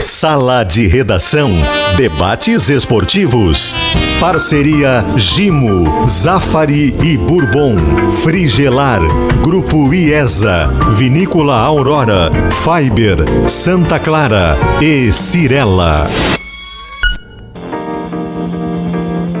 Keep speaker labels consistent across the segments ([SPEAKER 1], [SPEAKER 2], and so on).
[SPEAKER 1] Sala de Redação. Debates esportivos. Parceria Gimo, Zafari e Bourbon. Frigelar. Grupo IESA. Vinícola Aurora. Fiber. Santa Clara. E Cirela.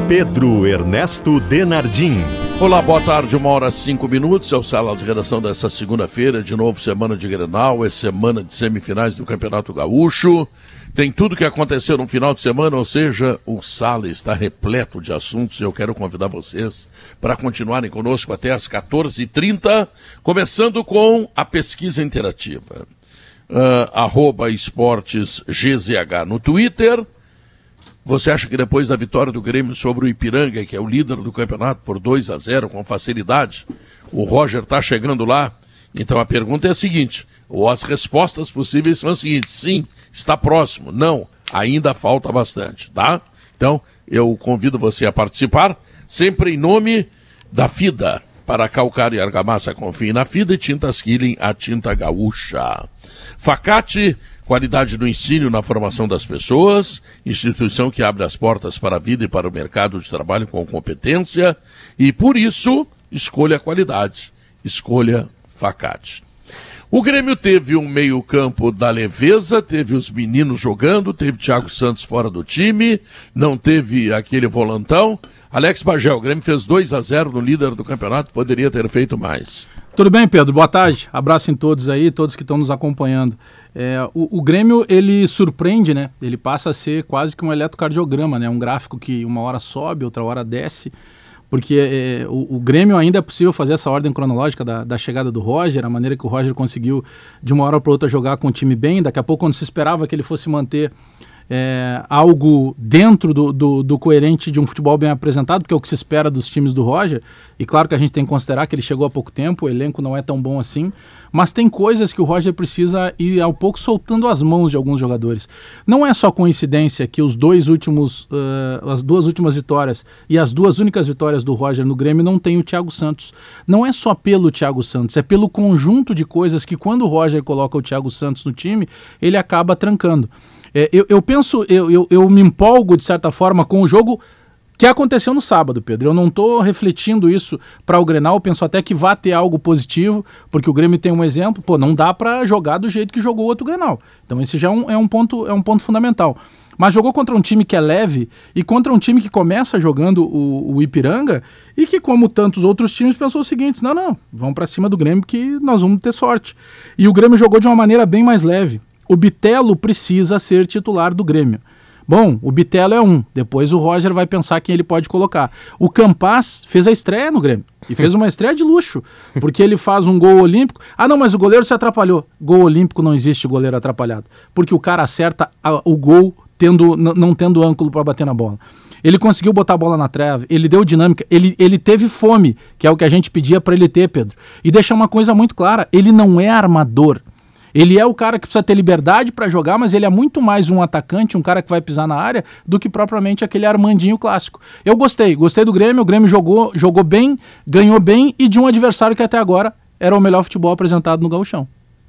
[SPEAKER 1] Pedro Ernesto Denardim.
[SPEAKER 2] Olá, boa tarde, uma hora cinco minutos. É o sala de redação dessa segunda-feira. De novo, semana de Grenal, é semana de semifinais do Campeonato Gaúcho. Tem tudo que aconteceu no final de semana, ou seja, o sala está repleto de assuntos e eu quero convidar vocês para continuarem conosco até às 14h30, começando com a pesquisa interativa. Uh, esportes GZH no Twitter você acha que depois da vitória do Grêmio sobre o Ipiranga, que é o líder do campeonato por 2 a 0 com facilidade, o Roger está chegando lá? Então a pergunta é a seguinte, ou as respostas possíveis são as seguintes: sim, está próximo, não, ainda falta bastante, tá? Então eu convido você a participar, sempre em nome da FIDA. Para calcário e argamassa, confie na FIDA e tintas Killing, a tinta gaúcha. Facate Qualidade do ensino na formação das pessoas, instituição que abre as portas para a vida e para o mercado de trabalho com competência, e por isso, escolha a qualidade, escolha Facate. O Grêmio teve um meio-campo da leveza, teve os meninos jogando, teve Thiago Santos fora do time, não teve aquele volantão. Alex Bagel, o Grêmio fez 2 a 0 no líder do campeonato, poderia ter feito mais.
[SPEAKER 3] Tudo bem, Pedro? Boa tarde. Abraço em todos aí, todos que estão nos acompanhando. É, o, o, Grêmio, ele surpreende, né? Ele passa a ser quase que um eletrocardiograma, né? Um gráfico que uma hora sobe, outra hora desce. Porque é, o, o, Grêmio ainda é possível fazer essa ordem cronológica da, da, chegada do Roger, a maneira que o Roger conseguiu de uma hora para outra jogar com o time bem. Daqui a pouco, quando se esperava que ele fosse manter é, algo dentro do, do, do, coerente de um futebol bem apresentado, que é o que se espera dos times do Roger. E claro que a gente tem que considerar que ele chegou há pouco tempo, o elenco não é tão bom assim, mas tem coisas que o Roger precisa ir ao pouco soltando as mãos de alguns jogadores. Não é só coincidência que os dois últimos, uh, as duas últimas vitórias e as duas únicas vitórias do Roger no Grêmio não tem o Thiago Santos. Não é só pelo Thiago Santos, é pelo conjunto de coisas que quando o Roger coloca o Thiago Santos no time, ele acaba trancando. É, eu, eu, penso, eu, eu, eu, me empolgo de certa forma com o jogo que aconteceu no sábado, Pedro. Eu não estou refletindo isso para o Grenal, penso até que vá ter algo positivo, porque o Grêmio tem um exemplo, pô, não dá para jogar do jeito que jogou o outro Grenal. Então esse já é um, é um, ponto, é um ponto fundamental. Mas jogou contra um time que é leve e contra um time que começa jogando o, o Ipiranga e que, como tantos outros times, pensou o seguinte: não, não, vamos para cima do Grêmio que nós vamos ter sorte. E o Grêmio jogou de uma maneira bem mais leve o Bitelo precisa ser titular do Grêmio. Bom, o Bitelo é um. Depois o Roger vai pensar quem ele pode colocar. O Campas fez a estreia no Grêmio. E fez uma estreia de luxo. Porque ele faz um gol olímpico. Ah, não, mas o goleiro se atrapalhou. Gol olímpico não existe goleiro atrapalhado. Porque o cara acerta o gol tendo, não tendo ângulo para bater na bola. Ele conseguiu botar a bola na trave, ele deu dinâmica, ele, ele teve fome, que é o que a gente pedia para ele ter, Pedro. E deixar uma coisa muito clara: ele não é armador. Ele é o cara que precisa ter liberdade para jogar, mas ele é muito mais um atacante, um cara que vai pisar na área, do que propriamente aquele Armandinho clássico. Eu gostei, gostei do Grêmio, o Grêmio jogou, jogou bem, ganhou bem e de um adversário que até agora era o melhor futebol apresentado no Gauchão.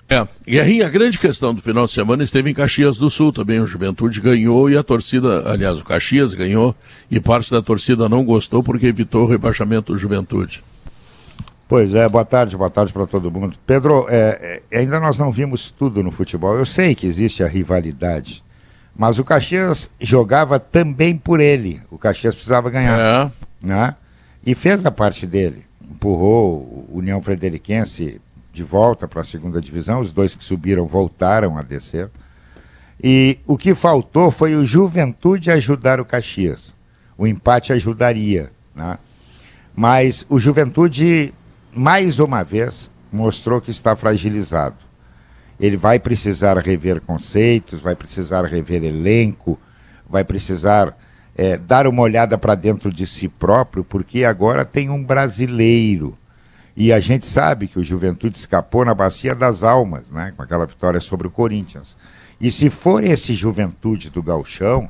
[SPEAKER 2] É, e aí a grande questão do final de semana esteve em Caxias do Sul também. O Juventude ganhou e a torcida, aliás, o Caxias ganhou e parte da torcida não gostou porque evitou o rebaixamento do Juventude.
[SPEAKER 4] Pois é, boa tarde, boa tarde para todo mundo. Pedro, é, é, ainda nós não vimos tudo no futebol. Eu sei que existe a rivalidade, mas o Caxias jogava também por ele. O Caxias precisava ganhar. É. Né? E fez a parte dele. Empurrou o União Frederiquense de volta para a segunda divisão. Os dois que subiram voltaram a descer. E o que faltou foi o Juventude ajudar o Caxias. O empate ajudaria. Né? Mas o Juventude mais uma vez, mostrou que está fragilizado. Ele vai precisar rever conceitos, vai precisar rever elenco, vai precisar é, dar uma olhada para dentro de si próprio, porque agora tem um brasileiro. E a gente sabe que o Juventude escapou na Bacia das Almas, né, com aquela vitória sobre o Corinthians. E se for esse Juventude do Galchão,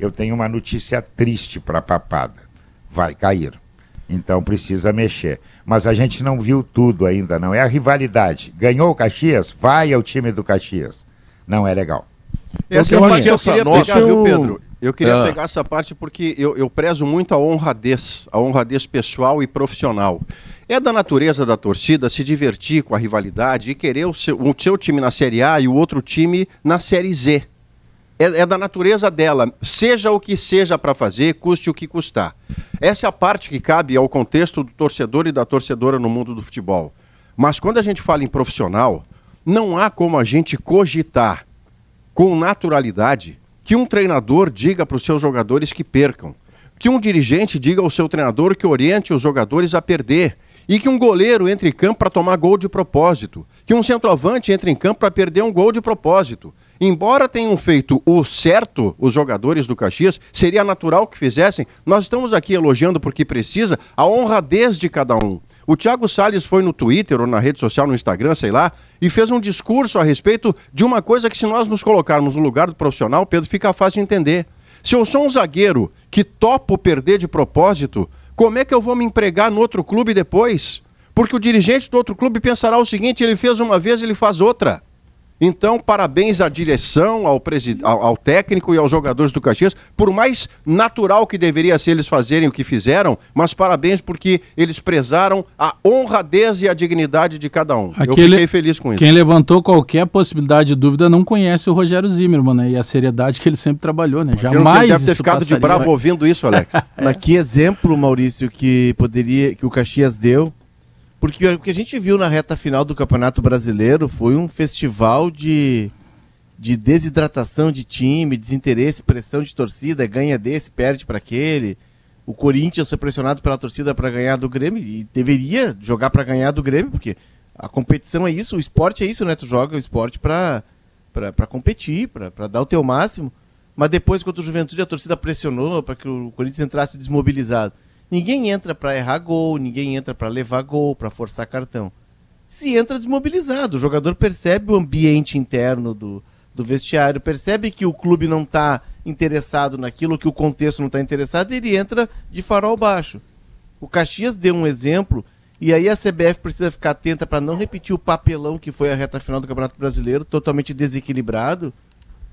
[SPEAKER 4] eu tenho uma notícia triste para a papada. Vai cair. Então precisa mexer mas a gente não viu tudo ainda, não. É a rivalidade. Ganhou o Caxias? Vai ao time do Caxias. Não é legal.
[SPEAKER 5] Essa eu, parte eu queria nota, pegar, viu, Pedro? Eu queria ah. pegar essa parte porque eu, eu prezo muito a honradez, a honradez pessoal e profissional. É da natureza da torcida se divertir com a rivalidade e querer o seu, o seu time na Série A e o outro time na Série Z. É, é da natureza dela, seja o que seja para fazer, custe o que custar. Essa é a parte que cabe ao contexto do torcedor e da torcedora no mundo do futebol. Mas quando a gente fala em profissional, não há como a gente cogitar com naturalidade que um treinador diga para os seus jogadores que percam, que um dirigente diga ao seu treinador que oriente os jogadores a perder, e que um goleiro entre em campo para tomar gol de propósito, que um centroavante entre em campo para perder um gol de propósito. Embora tenham feito o certo os jogadores do Caxias, seria natural que fizessem. Nós estamos aqui elogiando porque precisa a honradez de cada um. O Thiago Salles foi no Twitter ou na rede social, no Instagram, sei lá, e fez um discurso a respeito de uma coisa que, se nós nos colocarmos no lugar do profissional, Pedro, fica fácil de entender. Se eu sou um zagueiro que topo perder de propósito, como é que eu vou me empregar no outro clube depois? Porque o dirigente do outro clube pensará o seguinte: ele fez uma vez, ele faz outra. Então, parabéns à direção, ao, ao, ao, técnico e aos jogadores do Caxias, por mais natural que deveria ser eles fazerem o que fizeram, mas parabéns porque eles prezaram a honradez e a dignidade de cada um.
[SPEAKER 3] Aquele, Eu fiquei feliz com isso. Quem levantou qualquer possibilidade de dúvida não conhece o Rogério Zimmermann né, e a seriedade que ele sempre trabalhou. Né? Jamais.
[SPEAKER 5] deve ter ficado passaria. de bravo ouvindo isso, Alex.
[SPEAKER 6] Mas que exemplo, Maurício, que poderia, que o Caxias deu porque o que a gente viu na reta final do Campeonato Brasileiro foi um festival de, de desidratação de time, desinteresse, pressão de torcida, ganha desse, perde para aquele. O Corinthians foi pressionado pela torcida para ganhar do Grêmio e deveria jogar para ganhar do Grêmio, porque a competição é isso, o esporte é isso, né? Tu joga o esporte para competir, para dar o teu máximo. Mas depois, contra o Juventude, a torcida pressionou para que o Corinthians entrasse desmobilizado. Ninguém entra para errar gol, ninguém entra para levar gol, para forçar cartão. Se entra desmobilizado, o jogador percebe o ambiente interno do, do vestiário, percebe que o clube não está interessado naquilo, que o contexto não está interessado, e ele entra de farol baixo. O Caxias deu um exemplo, e aí a CBF precisa ficar atenta para não repetir o papelão que foi a reta final do Campeonato Brasileiro, totalmente desequilibrado,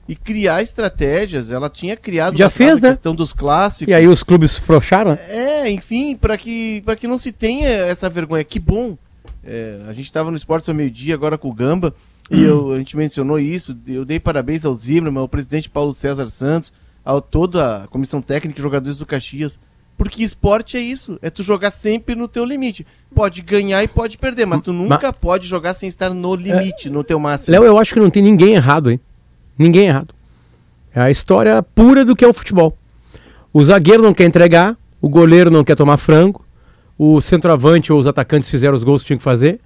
[SPEAKER 6] e criar estratégias. Ela tinha criado
[SPEAKER 3] Já fez, né?
[SPEAKER 6] questão dos clássicos.
[SPEAKER 3] E aí os clubes frouxaram?
[SPEAKER 6] É, enfim, para que, que não se tenha essa vergonha. Que bom. É, a gente estava no Esporte ao meio-dia agora com o Gamba e eu, a gente mencionou isso. Eu dei parabéns ao Zimmermann, ao presidente Paulo César Santos, a toda a comissão técnica e jogadores do Caxias. Porque esporte é isso, é tu jogar sempre no teu limite. Pode ganhar e pode perder, mas tu nunca mas... pode jogar sem estar no limite, é... no teu máximo.
[SPEAKER 3] Léo, eu acho que não tem ninguém errado, hein? Ninguém errado. É a história pura do que é o futebol. O zagueiro não quer entregar, o goleiro não quer tomar frango, o centroavante ou os atacantes fizeram os gols que tinham que fazer.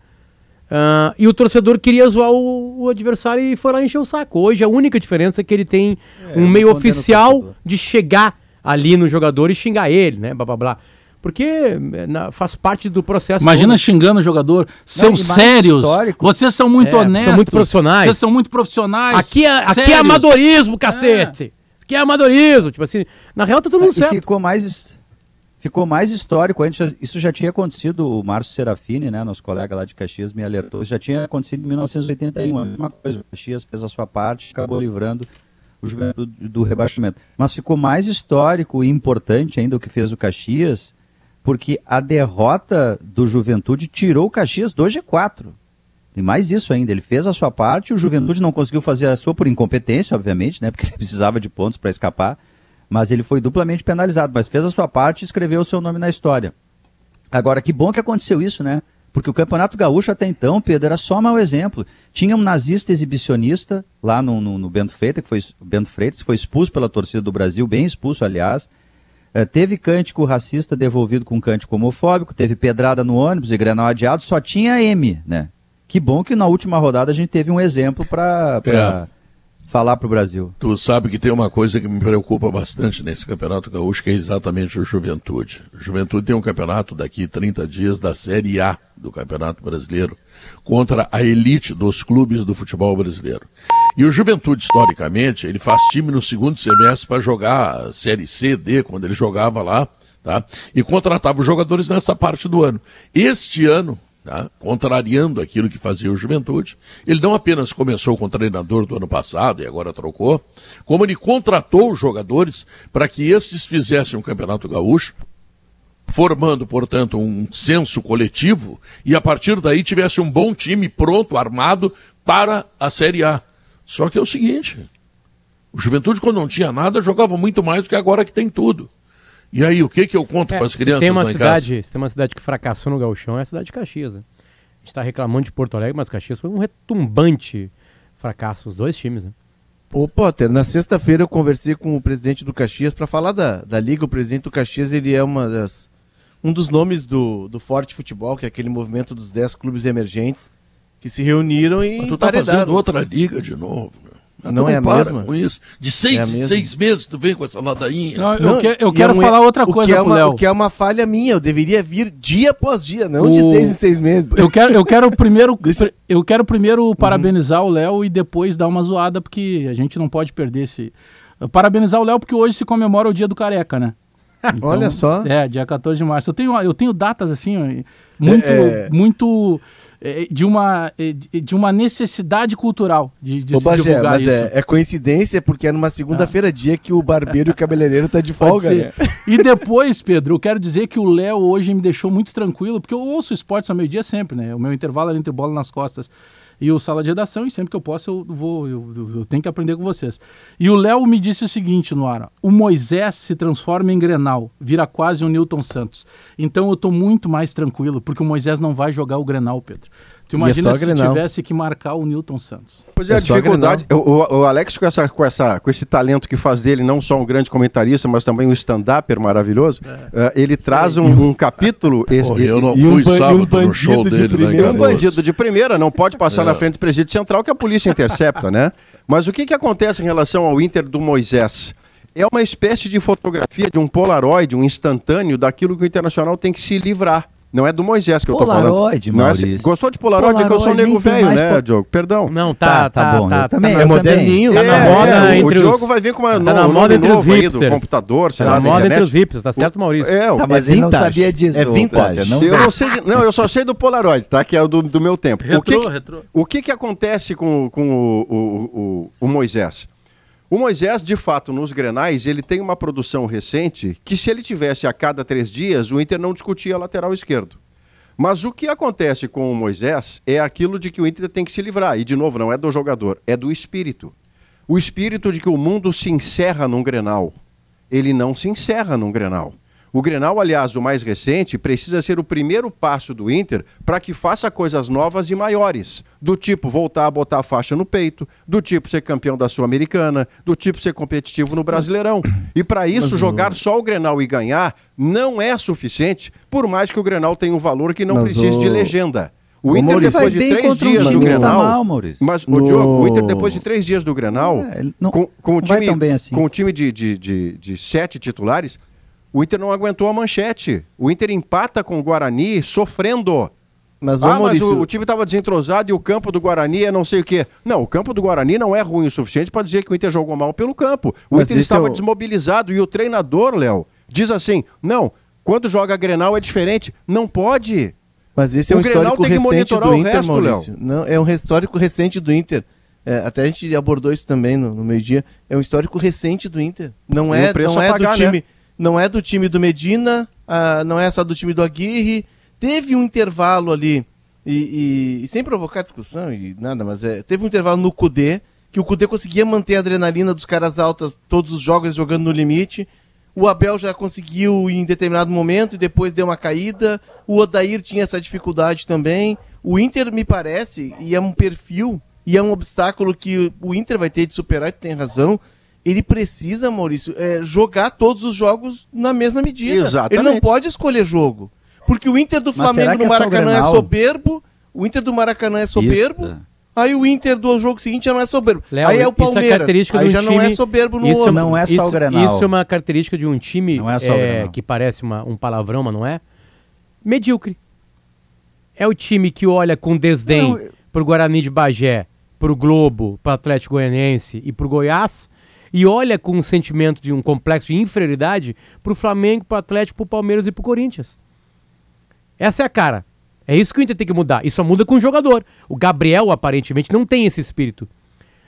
[SPEAKER 3] Uh, e o torcedor queria zoar o, o, adversário e foi lá encher o saco. Hoje a única diferença é que ele tem é, um meio oficial de chegar ali no jogador e xingar ele, né? Blá blá blá porque eh, na, faz parte do processo.
[SPEAKER 6] Imagina todo. xingando o jogador. São Não, sérios. Histórico. Vocês são muito é, honestos. São
[SPEAKER 3] muito profissionais.
[SPEAKER 6] Vocês são muito profissionais.
[SPEAKER 3] Aqui é, aqui é amadorismo, cacete. É. Aqui é amadorismo. Tipo assim, na real tá todo mundo certo.
[SPEAKER 7] ficou mais, ficou mais histórico. Isso já tinha acontecido. O Márcio Serafini, né, nosso colega lá de Caxias, me alertou. Isso já tinha acontecido em 1981. A mesma coisa. O Caxias fez a sua parte, acabou livrando o Juventude do rebaixamento. Mas ficou mais histórico e importante ainda o que fez o Caxias porque a derrota do Juventude tirou o Caxias do G4. E mais isso ainda, ele fez a sua parte, o Juventude não conseguiu fazer a sua por incompetência, obviamente, né, porque ele precisava de pontos para escapar, mas ele foi duplamente penalizado, mas fez a sua parte e escreveu o seu nome na história. Agora, que bom que aconteceu isso, né? Porque o Campeonato Gaúcho até então, Pedro, era só mau exemplo. Tinha um nazista exibicionista lá no, no, no Bento Freitas, que foi, Bento Freitas, foi expulso pela torcida do Brasil, bem expulso, aliás, teve cântico racista devolvido com cântico homofóbico, teve pedrada no ônibus e grenal adiado, só tinha M, né? Que bom que na última rodada a gente teve um exemplo para é. falar para o Brasil.
[SPEAKER 2] Tu sabe que tem uma coisa que me preocupa bastante nesse Campeonato Gaúcho, que é exatamente o Juventude. O Juventude tem um campeonato daqui 30 dias da Série A do Campeonato Brasileiro contra a elite dos clubes do futebol brasileiro. E o Juventude, historicamente, ele faz time no segundo semestre para jogar Série C, D, quando ele jogava lá, tá? E contratava os jogadores nessa parte do ano. Este ano, tá? contrariando aquilo que fazia o Juventude. Ele não apenas começou com o treinador do ano passado e agora trocou, como ele contratou os jogadores para que estes fizessem um campeonato gaúcho, formando, portanto, um senso coletivo e a partir daí tivesse um bom time pronto, armado para a Série A. Só que é o seguinte: o Juventude, quando não tinha nada, jogava muito mais do que agora que tem tudo. E aí, o que que eu conto é, para as crianças
[SPEAKER 8] tem uma cidade, Se tem uma cidade que fracassou no gauchão, é a cidade de Caxias. Né? A gente está reclamando de Porto Alegre, mas Caxias foi um retumbante fracasso, os dois times. Né?
[SPEAKER 6] Ô Potter, na sexta-feira eu conversei com o presidente do Caxias para falar da, da liga. O presidente do Caxias ele é uma das, um dos nomes do, do Forte Futebol, que é aquele movimento dos 10 clubes emergentes que se reuniram e
[SPEAKER 2] Mas tu tá fazendo outra liga de novo.
[SPEAKER 6] Não, não é a mesma?
[SPEAKER 2] com isso. De seis é em seis meses tu vem com essa ladainha.
[SPEAKER 3] Não, eu, que, eu quero
[SPEAKER 6] é
[SPEAKER 3] falar outra coisa
[SPEAKER 6] é
[SPEAKER 3] pro Léo.
[SPEAKER 6] O que é uma falha minha. Eu deveria vir dia após dia, não o... de seis em seis meses.
[SPEAKER 3] Eu quero, eu quero primeiro, Deixa... eu quero primeiro uhum. parabenizar o Léo e depois dar uma zoada, porque a gente não pode perder esse. Parabenizar o Léo porque hoje se comemora o dia do careca, né?
[SPEAKER 6] Então, Olha só.
[SPEAKER 3] É, dia 14 de março. Eu tenho, eu tenho datas assim, muito, é... muito é, de uma, é, de uma necessidade cultural de, de
[SPEAKER 6] Ô, se Bagé, mas isso. É, é coincidência porque é numa segunda-feira, ah. dia que o barbeiro e o cabeleireiro tá de folga. Né?
[SPEAKER 3] E depois, Pedro, eu quero dizer que o Léo hoje me deixou muito tranquilo, porque eu ouço esportes ao meio-dia sempre, né? O meu intervalo é entre bola nas costas e o sala de redação, e sempre que eu posso eu vou, eu, eu, tenho que aprender com vocês. E o Léo me disse o seguinte no ar: o Moisés se transforma em Grenal, vira quase o Newton Santos. Então eu estou muito mais tranquilo, porque o Moisés não vai jogar o Grenal, Pedro. Tu imagina é se Grenal. tivesse que marcar o Newton Santos.
[SPEAKER 5] Pois é, é a dificuldade. O, o, Alex, com, essa, com, essa, com esse talento que faz dele, não só um grande comentarista, mas também um stand-upper maravilhoso, é. uh, ele traz um, um capítulo.
[SPEAKER 2] Esse, Porra, eu não fui um, sábado um no show dele,
[SPEAKER 5] né, Um bandido de primeira não pode passar é. na frente do presídio central que a polícia intercepta, né? Mas o que, que acontece em relação ao Inter do Moisés? É uma espécie de fotografia, de um polaroid, um instantâneo daquilo que o Internacional tem que se livrar. Não é do Moisés que
[SPEAKER 7] Polaroid,
[SPEAKER 5] eu tô falando.
[SPEAKER 7] Não é assim.
[SPEAKER 5] Gostou de Polaroid? Polaroid é que eu sou nego velho, né, po... Diogo? Perdão.
[SPEAKER 8] Não, tá, tá, tá bom. Tá,
[SPEAKER 7] também,
[SPEAKER 8] tá, é moderninho.
[SPEAKER 7] Tá
[SPEAKER 8] na
[SPEAKER 5] moda é, entre O Diogo vai vir com uma
[SPEAKER 8] tá no, na moda entre os hipsters.
[SPEAKER 5] do computador, sei
[SPEAKER 8] tá
[SPEAKER 5] lá,
[SPEAKER 8] na moda entre os hipsters, tá certo, Maurício?
[SPEAKER 5] É,
[SPEAKER 7] tá, mas é ele não sabia disso.
[SPEAKER 5] É vintage. Não, eu não sei, de... não, eu só sei do Polaroid, tá? Que é o do, do meu tempo.
[SPEAKER 3] Retrô,
[SPEAKER 5] o que,
[SPEAKER 3] retrô.
[SPEAKER 5] O que que acontece com, com o, o, o, o Moisés? O Moisés, de fato, nos Grenais, ele tem uma produção recente que se ele tivesse a cada três dias, o Inter não discutia lateral esquerdo. Mas o que acontece com o Moisés é aquilo de que o Inter tem que se livrar. E, de novo, não é do jogador, é do espírito. O espírito de que o mundo se encerra num grenal. Ele não se encerra num grenal. O Grenal, aliás, o mais recente, precisa ser o primeiro passo do Inter para que faça coisas novas e maiores. Do tipo voltar a botar a faixa no peito, do tipo ser campeão da Sul-Americana, do tipo ser competitivo no Brasileirão. E para isso, jogar só o Grenal e ganhar não é suficiente, por mais que o Grenal tenha um valor que não precise o... de legenda. O, o Inter, Maurício, depois de três dias do Grenal. Mal, mas, no... o, Diogo, o Inter, depois de três dias do Grenal, é, não, com, com, o time, assim. com o time de, de, de, de sete titulares, o Inter não aguentou a manchete. O Inter empata com o Guarani sofrendo. Mas, ah, Maurício... mas o, o time estava desentrosado e o campo do Guarani é não sei o quê. Não, o campo do Guarani não é ruim o suficiente para dizer que o Inter jogou mal pelo campo. O mas Inter estava é o... desmobilizado e o treinador, Léo, diz assim: não, quando joga Grenal é diferente. Não pode.
[SPEAKER 6] Mas esse é um histórico recente do Inter, resto, Maurício. Não, é um histórico recente do Inter. É, até a gente abordou isso também no, no meio-dia. É um histórico recente do Inter. Não é, não é pagar, do time. Né? Não é do time do Medina, ah, não é só do time do Aguirre. Teve um intervalo ali, e, e, e sem provocar discussão e nada, mas é, teve um intervalo no Cudê, que o Cudê conseguia manter a adrenalina dos caras altas, todos os jogos jogando no limite. O Abel já conseguiu em determinado momento e depois deu uma caída. O Odair tinha essa dificuldade também. O Inter, me parece, e é um perfil, e é um obstáculo que o Inter vai ter de superar, que tem razão, ele precisa, Maurício, é, jogar todos os jogos na mesma medida.
[SPEAKER 5] Exatamente.
[SPEAKER 6] Ele não pode escolher jogo. Porque o Inter do Flamengo no é Maracanã é, é, soberbo, o Inter do Maracanã é soberbo. Isso. Aí o Inter do jogo seguinte já não é soberbo.
[SPEAKER 8] Léo,
[SPEAKER 6] aí é o
[SPEAKER 8] Palmeiras. Isso é característica
[SPEAKER 6] aí
[SPEAKER 8] de um
[SPEAKER 6] já
[SPEAKER 8] time...
[SPEAKER 6] não é soberbo no
[SPEAKER 8] isso
[SPEAKER 6] outro.
[SPEAKER 7] não é só
[SPEAKER 8] isso,
[SPEAKER 7] o Grenal.
[SPEAKER 8] Isso é uma característica de um time não é só é, que parece uma, um palavrão, mas não é. Medíocre. É o time que olha com desdém não, eu... pro Guarani de Bagé, pro Globo, pro Atlético Goianiense e pro Goiás e olha com um sentimento de um complexo de inferioridade pro Flamengo, pro Atlético, pro Palmeiras e pro Corinthians. Essa é a cara. É isso que o Inter tem que mudar. E só muda com o jogador. O Gabriel, aparentemente, não tem esse espírito.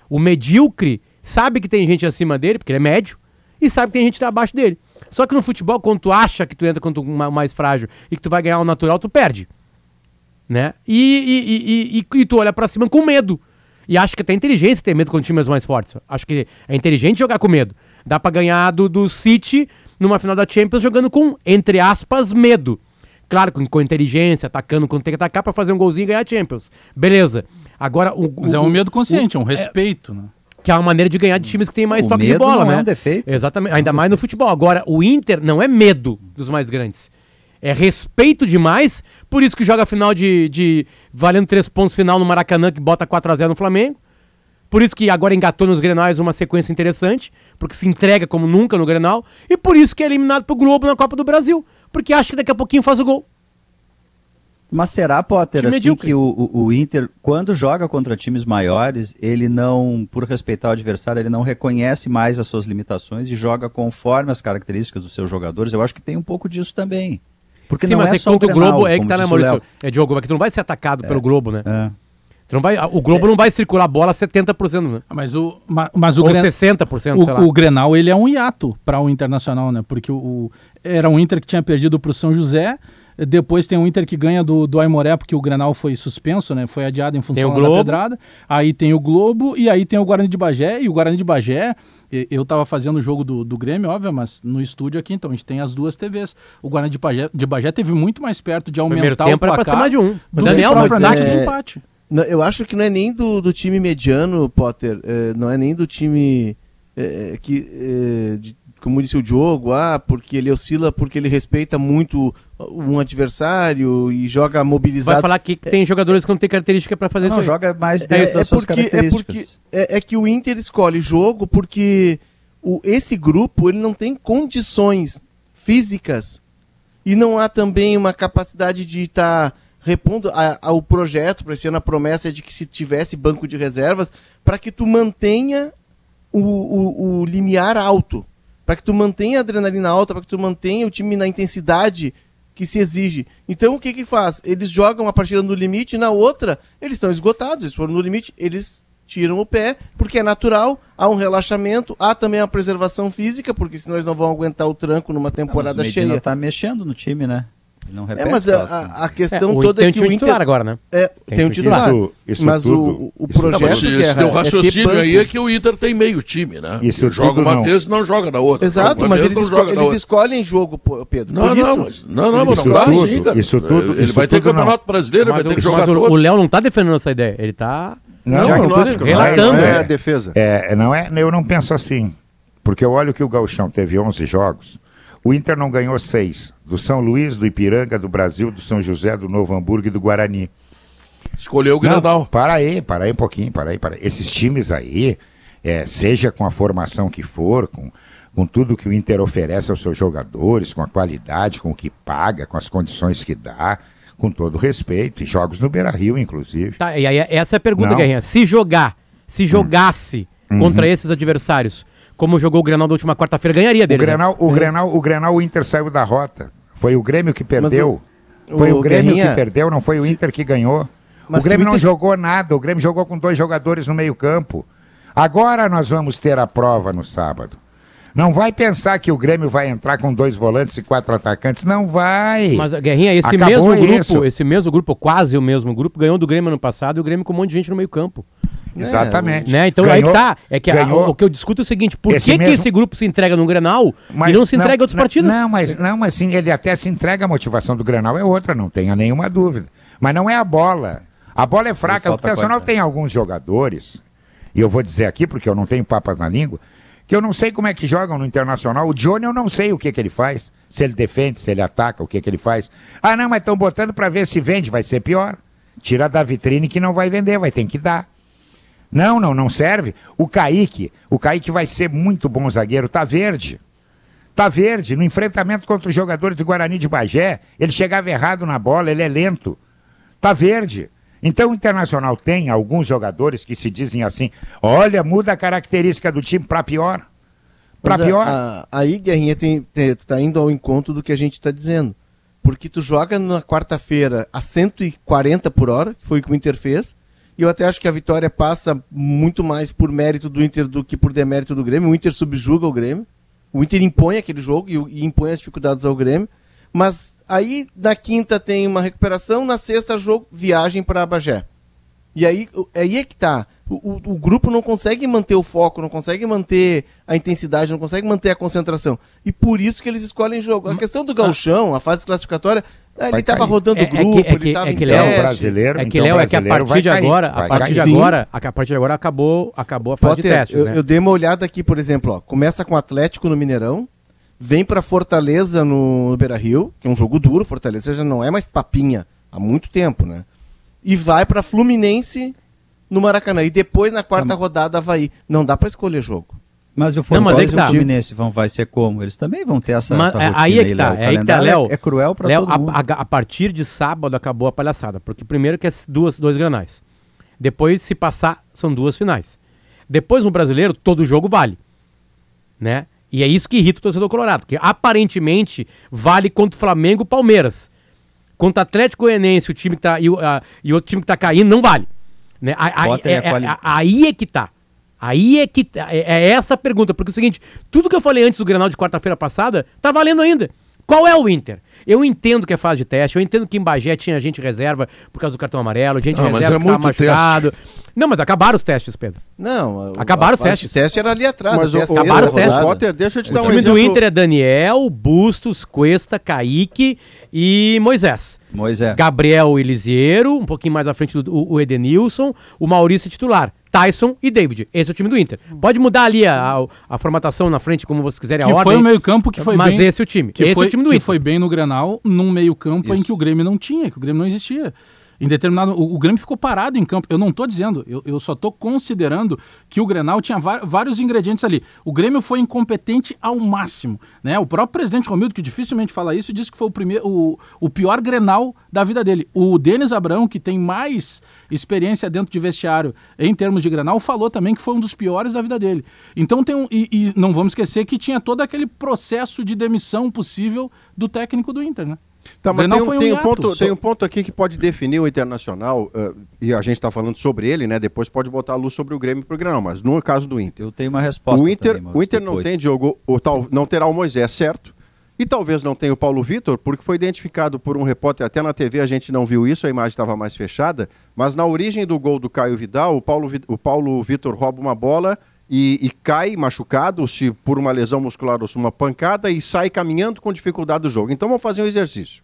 [SPEAKER 8] O medíocre sabe que tem gente acima dele, porque ele é médio, e sabe que tem gente abaixo dele. Só que no futebol, quando tu acha que tu entra contra um mais frágil e que tu vai ganhar o natural, tu perde. Né? E, e, e, e tu olha para cima com medo. E acho que até é inteligente ter medo com times mais fortes. Acho que é inteligente jogar com medo. Dá para ganhar do, do City numa final da Champions jogando com, entre aspas, medo. Claro, com, com inteligência, atacando quando tem que atacar para fazer um golzinho e ganhar a Champions. Beleza. Agora, o,
[SPEAKER 3] Mas é um medo consciente, o, é um respeito,
[SPEAKER 8] é, né? Que é uma maneira de ganhar de times que tem mais o toque de bola,
[SPEAKER 7] não
[SPEAKER 8] né?
[SPEAKER 7] É um defeito.
[SPEAKER 8] Exatamente. Ainda mais no futebol. Agora, o Inter não é medo dos mais grandes. É respeito demais. Por isso que joga final de, de valendo três pontos final no Maracanã, que bota 4 a 0 no Flamengo. Por isso que agora engatou nos Grenais uma sequência interessante, porque se entrega como nunca no Grenal. E por isso que é eliminado pro Globo na Copa do Brasil. Porque acha que daqui a pouquinho faz o gol.
[SPEAKER 7] Mas será, Potter, assim medíocre. que o, o, o, Inter, quando joga contra times maiores, ele não, por respeitar o adversário, ele não reconhece mais as suas limitações e joga conforme as características dos seus jogadores. Eu acho que tem um pouco disso também.
[SPEAKER 8] Porque Sim, não mas é, é só contra o, Grenal, Globo é que tá, né, Maurício? É, Diogo, é que tu não vai ser atacado é, pelo Globo, né? É. Tu não vai, o Globo é. não vai circular a bola 70%, né?
[SPEAKER 3] Mas o, mas o
[SPEAKER 8] Ou Gren... 60%,
[SPEAKER 3] o, sei lá. O Grenal, ele é um hiato para o Internacional, né? Porque o, o, era um Inter que tinha perdido para o São José, depois tem o Inter que ganha do, do Aimoré, porque o Grenal foi suspenso, né? Foi adiado em função da pedrada. Aí tem o Globo e aí tem o Guarani de Bagé. E o Guarani de Bagé, eu estava fazendo o jogo do, do Grêmio, óbvio, mas no estúdio aqui, então a gente tem as duas TVs. O Guarani de Bagé, de Bagé teve muito mais perto de aumentar Primeiro tempo o placar.
[SPEAKER 8] Era pra cima de um.
[SPEAKER 3] Do Daniel,
[SPEAKER 6] mas é... empate. Não, eu acho que não é nem do, do time mediano, Potter. É, não é nem do time é, que, é, de, como disse o Diogo, ah, porque ele oscila, porque ele respeita muito um adversário e joga mobilizado.
[SPEAKER 8] Vai falar que tem jogadores que não tem característica para fazer
[SPEAKER 7] não,
[SPEAKER 8] isso.
[SPEAKER 7] joga mais é, é, porque, é
[SPEAKER 6] porque é, é, que o Inter escolhe jogo porque o, esse grupo ele não tem condições físicas e não há também uma capacidade de estar tá repondo a, ao projeto para esse ano a promessa é de que se tivesse banco de reservas para que tu mantenha o, o, o limiar alto para que tu mantenha a adrenalina alta, para que tu mantenha o time na intensidade que se exige. Então o que que faz? Eles jogam uma partida no limite, e na outra eles estão esgotados, eles foram no limite, eles tiram o pé, porque é natural, há um relaxamento, há também a preservação física, porque senão eles não vão aguentar o tranco numa temporada não, cheia.
[SPEAKER 7] tá mexendo no time, né?
[SPEAKER 6] Não é, repete. É, mas a, a questão
[SPEAKER 8] é,
[SPEAKER 6] toda
[SPEAKER 8] é que o Inter... titular agora, né?
[SPEAKER 6] É, tem, tem um titular. Isso, isso mas tudo, o, o projeto não, mas
[SPEAKER 2] esse teu raciocínio é aí é que o Inter tem meio time, né?
[SPEAKER 4] Isso
[SPEAKER 2] joga uma não. vez e não joga na outra.
[SPEAKER 6] Exato, mas eles, esco eles escolhem jogo, Pedro.
[SPEAKER 2] Não, não, mas não, não, mas não dá assim, cara.
[SPEAKER 4] Isso tudo,
[SPEAKER 2] ele
[SPEAKER 4] isso
[SPEAKER 2] vai ter campeonato brasileiro, vai ter que jogar
[SPEAKER 8] O Léo não tá defendendo essa ideia, ele tá
[SPEAKER 4] não,
[SPEAKER 8] diagnóstico, relatando.
[SPEAKER 4] É, a defesa. É, não é, eu não penso assim, porque eu olho que o Gauchão teve 11 jogos, o Inter não ganhou seis. Do São Luís, do Ipiranga, do Brasil, do São José, do Novo Hamburgo e do Guarani.
[SPEAKER 2] Escolheu o Granal.
[SPEAKER 4] Para aí, para aí um pouquinho, para aí, para aí. Esses times aí, é, seja com a formação que for, com, com tudo que o Inter oferece aos seus jogadores, com a qualidade, com o que paga, com as condições que dá, com todo respeito, e jogos no Beira Rio, inclusive.
[SPEAKER 8] Tá, e aí essa é a pergunta. Guerrinha. Se jogar, se jogasse hum. contra uhum. esses adversários, como jogou o Grenal da última quarta-feira, ganharia dele.
[SPEAKER 4] O Grenal, o, é. Grenal, o Grenal, o Inter saiu da rota. Foi o Grêmio que perdeu. O, foi o, o Grêmio Guerrinha, que perdeu, não foi o Inter que ganhou. o Grêmio não jogou nada, o Grêmio jogou com dois jogadores no meio-campo. Agora nós vamos ter a prova no sábado. Não vai pensar que o Grêmio vai entrar com dois volantes e quatro atacantes. Não vai.
[SPEAKER 8] Mas, Guerrinha, esse Acabou mesmo grupo, esse mesmo grupo, quase o mesmo grupo, ganhou do Grêmio ano passado e o Grêmio com um monte de gente no meio campo.
[SPEAKER 4] Exatamente.
[SPEAKER 8] Né? Então ganhou, aí tá. É que a, o que eu discuto é o seguinte: por esse que, mesmo... que esse grupo se entrega no Grenal mas e não se entrega em outros partidos?
[SPEAKER 4] Não, mas, não, mas sim, ele até se entrega, a motivação do Grenal é outra, não tenha nenhuma dúvida. Mas não é a bola. A bola é fraca. O Internacional tem alguns jogadores, e eu vou dizer aqui, porque eu não tenho papas na língua, que eu não sei como é que jogam no Internacional. O Johnny eu não sei o que, que ele faz. Se ele defende, se ele ataca, o que, que ele faz. Ah, não, mas estão botando para ver se vende, vai ser pior. Tira da vitrine que não vai vender, vai ter que dar. Não, não, não serve. O Kaique, o Kaique vai ser muito bom zagueiro, tá verde. Tá verde. No enfrentamento contra os jogadores do Guarani de Bagé, ele chegava errado na bola, ele é lento. Tá verde. Então o Internacional tem alguns jogadores que se dizem assim: olha, muda a característica do time para pior. Para pior.
[SPEAKER 6] A, aí, Guerrinha, tem, tem, tá indo ao encontro do que a gente está dizendo. porque tu joga na quarta-feira a 140 por hora, que foi o que o Inter fez, e eu até acho que a vitória passa muito mais por mérito do Inter do que por demérito do Grêmio. O Inter subjuga o Grêmio. O Inter impõe aquele jogo e, impõe as dificuldades ao Grêmio. Mas aí na quinta tem uma recuperação, na sexta jogo viagem para Bagé. E aí, aí é que tá. O, o, o, grupo não consegue manter o foco, não consegue manter a intensidade, não consegue manter a concentração. E por isso que eles escolhem jogo. A questão do galchão, a fase classificatória, ele estava rodando o
[SPEAKER 8] é,
[SPEAKER 6] grupo,
[SPEAKER 8] é que, é que,
[SPEAKER 6] ele estava
[SPEAKER 8] é que, em Léo, brasileiro, é que, então Léo, é que a partir de agora, a partir de agora, a partir de agora acabou, acabou a fase Pode de testes,
[SPEAKER 6] eu,
[SPEAKER 8] né?
[SPEAKER 6] eu dei uma olhada aqui, por exemplo, ó, começa com o Atlético no Mineirão, vem para Fortaleza no, no Beira-Rio, que é um jogo duro, Fortaleza já não é mais papinha há muito tempo, né? e vai para Fluminense no Maracanã. E depois, na quarta tá. rodada, Havaí. Não dá para escolher jogo.
[SPEAKER 7] Mas o Fortaleza e o Fluminense vão, vai ser como? Eles também vão ter essa,
[SPEAKER 8] mas,
[SPEAKER 7] essa
[SPEAKER 8] é, aí é que tá, é aí que tá, Léo.
[SPEAKER 7] É, é cruel para todo
[SPEAKER 8] mundo. A, a, a, partir de sábado acabou a palhaçada, porque primeiro que é duas, dois granais. Depois, se passar, são duas finais. Depois, no brasileiro, todo jogo vale. Né? E é isso que irrita o torcedor colorado, porque aparentemente vale contra o Flamengo e Palmeiras. Contra o Atlético Goianiense, o time que tá, e, a, e outro time que tá caindo, não vale. Né? Aí, é, é, aí é que tá. Aí é que tá, é, é, essa a pergunta, porque é o seguinte, tudo que eu falei antes do Grenal de quarta-feira passada, tá valendo ainda. Qual é o Inter? Eu entendo que é fase de teste, eu entendo que em Bagé tinha gente reserva por causa do cartão amarelo, gente não, reserva mas é que machucado. Teste. Não, mas acabaram os testes, Pedro.
[SPEAKER 6] Não,
[SPEAKER 8] acabaram os testes.
[SPEAKER 6] O teste era ali atrás.
[SPEAKER 8] Mas o, acabaram os testes.
[SPEAKER 6] Potter, deixa eu te
[SPEAKER 8] o
[SPEAKER 6] dar um
[SPEAKER 8] time exemplo. do Inter é Daniel, Bustos, Cuesta, Kaique e Moisés.
[SPEAKER 7] Moisés.
[SPEAKER 8] Gabriel Elisiero, um pouquinho mais à frente do o Edenilson, o Maurício titular. Tyson e David. Esse é o time do Inter. Pode mudar ali a, a, a formatação na frente, como vocês quiserem,
[SPEAKER 3] que
[SPEAKER 8] a
[SPEAKER 3] ordem. foi o meio-campo que foi
[SPEAKER 8] mas
[SPEAKER 3] bem.
[SPEAKER 8] Mas esse é o time.
[SPEAKER 3] Que
[SPEAKER 8] esse
[SPEAKER 3] foi,
[SPEAKER 8] é o time do
[SPEAKER 3] que
[SPEAKER 8] Inter.
[SPEAKER 3] foi bem no Grenal, num meio-campo em que o Grêmio não tinha, que o Grêmio não existia em determinado. O, o, Grêmio ficou parado em campo. Eu não estou dizendo, eu, eu só estou considerando que o Grenal tinha vários ingredientes ali. O Grêmio foi incompetente ao máximo. Né? O próprio presidente Romildo, que dificilmente fala isso, disse que foi o, primeiro, o, o pior Grenal da vida dele. O Denis Abrão, que tem mais experiência dentro de vestiário em termos de Grenal, falou também que foi um dos piores da vida dele. Então tem um. E, e não vamos esquecer que tinha todo aquele processo de demissão possível do técnico do Inter, né?
[SPEAKER 5] Tá, mas tem, um, tem, um ponto, tem um ponto aqui que pode definir o Internacional, uh, e a gente está falando sobre ele, né? Depois pode botar a luz sobre o Grêmio e o Grêmio, mas no caso do Inter.
[SPEAKER 7] Eu tenho uma resposta.
[SPEAKER 5] O Inter, também, o Inter não tem Diogo, ou tal, não terá o Moisés, certo? E talvez não tenha o Paulo Vitor, porque foi identificado por um repórter, até na TV a gente não viu isso, a imagem estava mais fechada, mas na origem do gol do Caio Vidal, o Paulo, o Paulo Vitor rouba uma bola e, e, cai machucado, se por uma lesão muscular ou uma pancada, e sai caminhando com dificuldade do jogo. Então vamos fazer um exercício.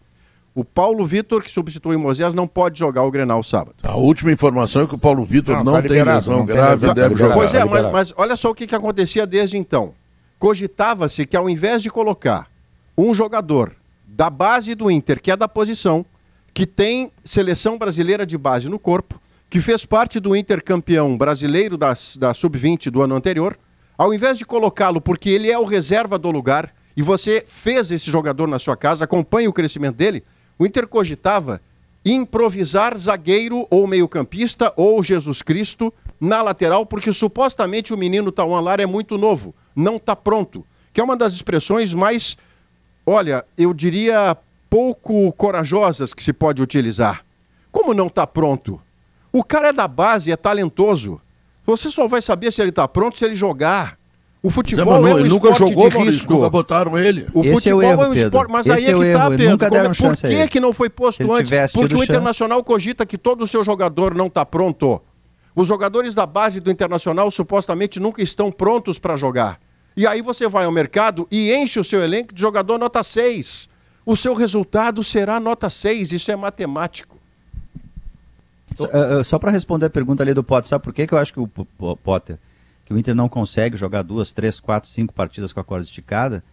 [SPEAKER 5] O Paulo Vitor, que substitui o Moisés, não pode jogar o Grenal sábado.
[SPEAKER 2] A última informação é que o Paulo Vitor não, não tá tem lesão não grave e deve jogar.
[SPEAKER 5] Pois é, tá mas, mas, olha só o que, que acontecia desde então. Cogitava-se que ao invés de colocar um jogador da base do Inter, que é da posição, que tem seleção brasileira de base no corpo, que fez parte do Inter campeão brasileiro da, da Sub-20 do ano anterior, ao invés de colocá-lo porque ele é o reserva do lugar e você fez esse jogador na sua casa, acompanha o crescimento dele, o Inter cogitava improvisar zagueiro ou meio-campista ou Jesus Cristo na lateral, porque supostamente o menino Tauan Lara é muito novo, não está pronto. Que é uma das expressões mais, olha, eu diria pouco corajosas que se pode utilizar. Como não está pronto? O cara é da base, é talentoso. Você só vai saber se ele está pronto se ele jogar. O futebol Manu, é um esporte jogou, de risco.
[SPEAKER 2] Nunca botaram ele.
[SPEAKER 5] O Esse futebol é, o erro, é um esporte, mas Esse aí é que é tá, Pedro. Como, por que, que não foi posto antes? Porque o Internacional cogita que todo o seu jogador não está pronto. Os jogadores da base do Internacional supostamente nunca estão prontos para jogar. E aí você vai ao mercado e enche o seu elenco de jogador nota 6. O seu resultado será nota 6, isso é matemático.
[SPEAKER 7] Só, uh, só para responder a pergunta ali do Potter, sabe por que, que eu acho que o Potter que o Inter não consegue jogar duas, três, quatro, cinco partidas com a corda esticada,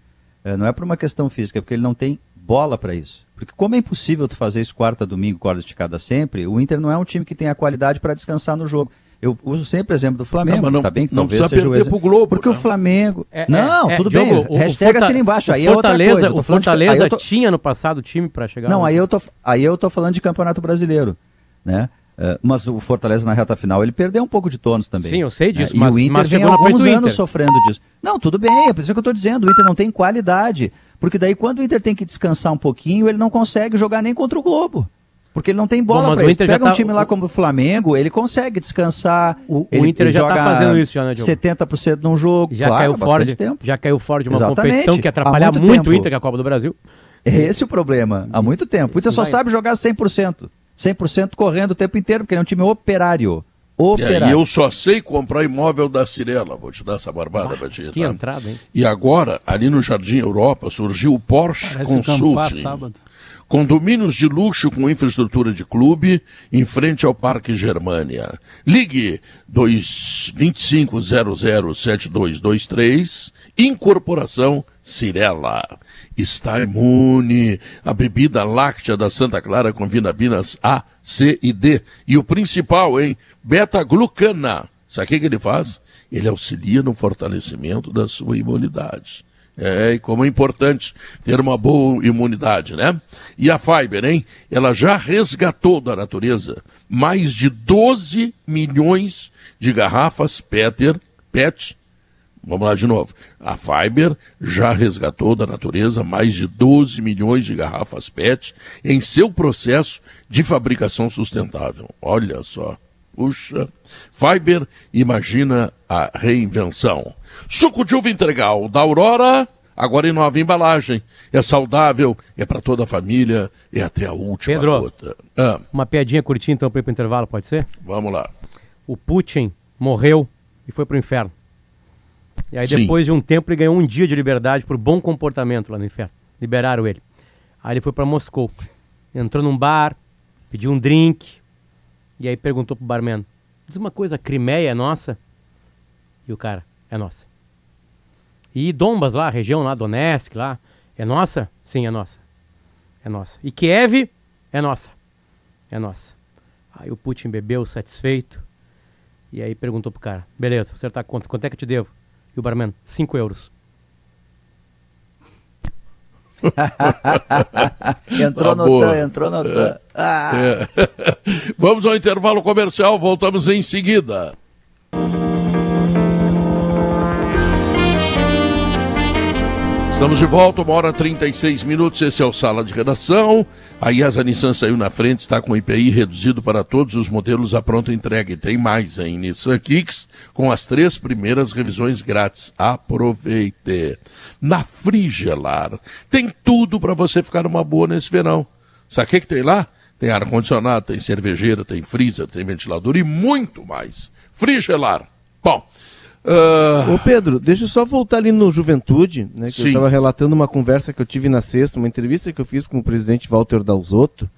[SPEAKER 7] é, não é por uma questão física, é porque ele não tem bola para isso. Porque como é impossível tu fazer isso quarta, domingo, corda esticada sempre, o Inter não é um time que tem a qualidade para descansar no jogo. Eu uso sempre o exemplo do Flamengo, não, tá bem que
[SPEAKER 2] não talvez seja o exemplo. Globo,
[SPEAKER 7] porque
[SPEAKER 2] não.
[SPEAKER 7] o Flamengo... É, não, é, tudo bem, o, hashtag assim embaixo, aí
[SPEAKER 8] Fortaleza,
[SPEAKER 7] é outra coisa.
[SPEAKER 8] O Fortaleza tô... tinha no passado time para chegar...
[SPEAKER 7] Não, aí eu, tô, aí eu tô falando de Campeonato Brasileiro, né? Uh, mas o Fortaleza na reta final ele perdeu um pouco de tônus também.
[SPEAKER 8] Sim, eu sei disso.
[SPEAKER 7] Né?
[SPEAKER 8] Mas,
[SPEAKER 7] e o Inter
[SPEAKER 8] mas
[SPEAKER 7] vem alguns anos sofrendo disso. Não, tudo bem, é por isso que eu estou dizendo. O Inter não tem qualidade Porque daí quando o Inter tem que descansar um pouquinho, ele não consegue jogar nem contra o Globo. Porque ele não tem bola para isso. Pega um tá... time lá como o Flamengo, ele consegue descansar.
[SPEAKER 8] O, o Inter já está fazendo isso, já, né,
[SPEAKER 7] Diogo? 70% num jogo.
[SPEAKER 8] Já claro, caiu fora de tempo. Já caiu fora de uma Exatamente. competição que atrapalha muito, muito o Inter, que é a Copa do Brasil.
[SPEAKER 7] É esse o problema, há muito tempo. O Inter só sabe jogar 100%. 100% correndo o tempo inteiro, porque ele é um time operário.
[SPEAKER 2] Operário. É, e eu só sei comprar imóvel da Cirela, vou te dar essa barbada pra
[SPEAKER 8] ti. Que tá? entrada, hein?
[SPEAKER 2] E agora, ali no Jardim Europa, surgiu o Porsche Parece Consulting. sábado. Condomínios de luxo com infraestrutura de clube em frente ao Parque Germânia. Ligue 25007223, Incorporação Cirela. Está imune. A bebida láctea da Santa Clara com vitaminas A, C e D. E o principal, hein? Beta-glucana. Sabe o que, que ele faz? Ele auxilia no fortalecimento da sua imunidade. É, e como é importante ter uma boa imunidade, né? E a Fiber, hein? Ela já resgatou da natureza mais de 12 milhões de garrafas Peter, PET. Vamos lá de novo. A Fiber já resgatou da natureza mais de 12 milhões de garrafas PET em seu processo de fabricação sustentável. Olha só. Puxa. Fiber imagina a reinvenção. Suco de uva integral da Aurora, agora em nova embalagem. É saudável, é para toda a família, é até a última
[SPEAKER 8] Pedro, gota. Ah. Uma piadinha curtinha então para ir pro intervalo, pode ser?
[SPEAKER 2] Vamos lá.
[SPEAKER 8] O Putin morreu e foi pro inferno. E aí Sim. depois de um tempo ele ganhou um dia de liberdade por bom comportamento lá no inferno. Liberaram ele. Aí ele foi para Moscou. Entrou num bar, pediu um drink, e aí perguntou pro barman: Diz uma coisa, Crimeia é nossa? E o cara: É nossa. E Dombas lá, a região lá, Donetsk lá, é nossa? Sim, é nossa. É nossa. E Kiev? É nossa. É nossa. Aí o Putin bebeu satisfeito. E aí perguntou pro cara: Beleza, você tá quanto? Quanto é que eu te devo? E o barman: 5 euros.
[SPEAKER 7] entrou no tan, entrou no tan. Ah. É.
[SPEAKER 2] Vamos ao intervalo comercial, voltamos em seguida. Estamos de volta, uma hora e 36 minutos. Esse é o Sala de Redação. A IESA Nissan saiu na frente, está com IPI reduzido para todos os modelos à pronta entrega. E tem mais em Nissan Kicks, com as três primeiras revisões grátis. Aproveite. Na Frigelar, tem tudo para você ficar uma boa nesse verão. Sabe o que, que tem lá? Tem ar-condicionado, tem cervejeira, tem freezer, tem ventilador e muito mais. Frigelar. Bom,
[SPEAKER 6] Uh... Ô Pedro, deixa eu só voltar ali no Juventude, né? Que Sim. eu estava relatando uma conversa que eu tive na sexta, uma entrevista que eu fiz com o presidente Walter Dalzotto.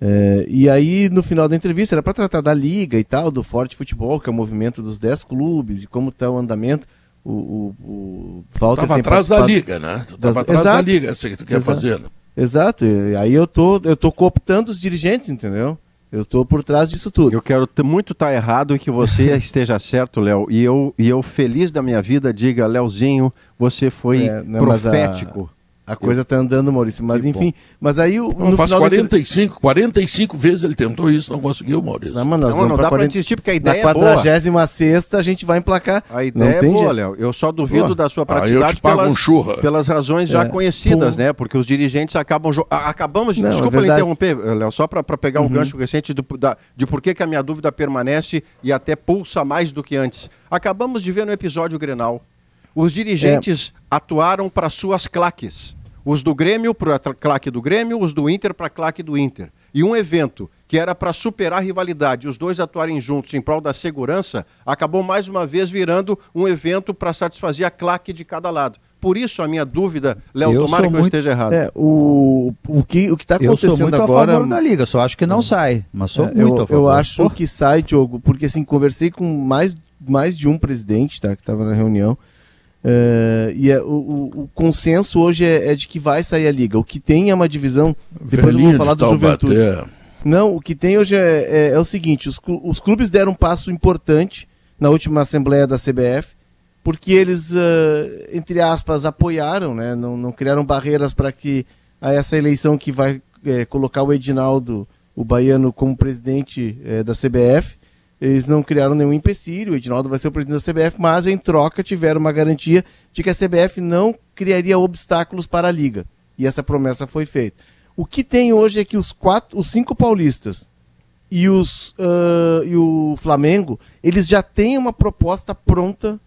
[SPEAKER 6] É, e aí, no final da entrevista, era para tratar da liga e tal, do Forte Futebol, que é o movimento dos 10 clubes, e como está o andamento. O, o, o
[SPEAKER 2] Walter Tava atrás da liga, né? Tava das... atrás Exato. da liga, essa que tu quer Exato. fazer. Né?
[SPEAKER 6] Exato, e aí eu tô, eu tô cooptando os dirigentes, entendeu? Eu estou por trás disso tudo.
[SPEAKER 5] Eu quero muito estar tá errado e que você esteja certo, Léo. E eu, e eu, feliz da minha vida, diga, Léozinho, você foi é, não, profético.
[SPEAKER 6] A coisa está andando, Maurício. Mas enfim, mas aí o.
[SPEAKER 2] Não, faz 45, de... 45 vezes ele tentou isso, não conseguiu, Maurício.
[SPEAKER 5] Não, mas não, não dá 40... para insistir, porque a ideia
[SPEAKER 6] Na 46 é a gente vai emplacar.
[SPEAKER 5] A ideia não é boa, Léo. Eu só duvido Pô. da sua praticidade pelas, um pelas razões já é. conhecidas, Pô. né? Porque os dirigentes acabam. Acabamos de. Não, desculpa é interromper, Léo, só para pegar um uhum. gancho recente do, da, de por que, que a minha dúvida permanece e até pulsa mais do que antes. Acabamos de ver no episódio Grenal. Os dirigentes é. atuaram para suas claques. Os do Grêmio para a claque do Grêmio, os do Inter para a claque do Inter. E um evento que era para superar a rivalidade, os dois atuarem juntos em prol da segurança, acabou mais uma vez virando um evento para satisfazer a claque de cada lado. Por isso a minha dúvida, Léo, tomara que muito, eu esteja errado.
[SPEAKER 6] É, o, o que o está acontecendo
[SPEAKER 7] eu sou muito
[SPEAKER 6] agora...
[SPEAKER 7] a favor da liga, só acho que não sai, mas sou é, muito
[SPEAKER 6] eu,
[SPEAKER 7] a favor.
[SPEAKER 6] Eu acho Porra. que sai, Diogo, porque assim, conversei com mais, mais de um presidente, tá, que estava na reunião, Uh, e é, o, o, o, consenso hoje é, é, de que vai sair a liga. O que tem é uma divisão. Depois vou falar do Juventude. Não, o que tem hoje é, é, é, o seguinte: os, os clubes deram um passo importante na última assembleia da CBF, porque eles, uh, entre aspas, apoiaram, né? não, não criaram barreiras para que a essa eleição que vai é, colocar o Edinaldo, o baiano, como presidente da CBF. Eles não criaram nenhum empecilho, o Edinaldo vai ser o presidente da CBF, mas em troca tiveram uma garantia de que a CBF não criaria obstáculos para a liga. E essa promessa foi feita. O que tem hoje é que os quatro, os cinco paulistas e, os, uh, e o Flamengo, eles já têm uma proposta pronta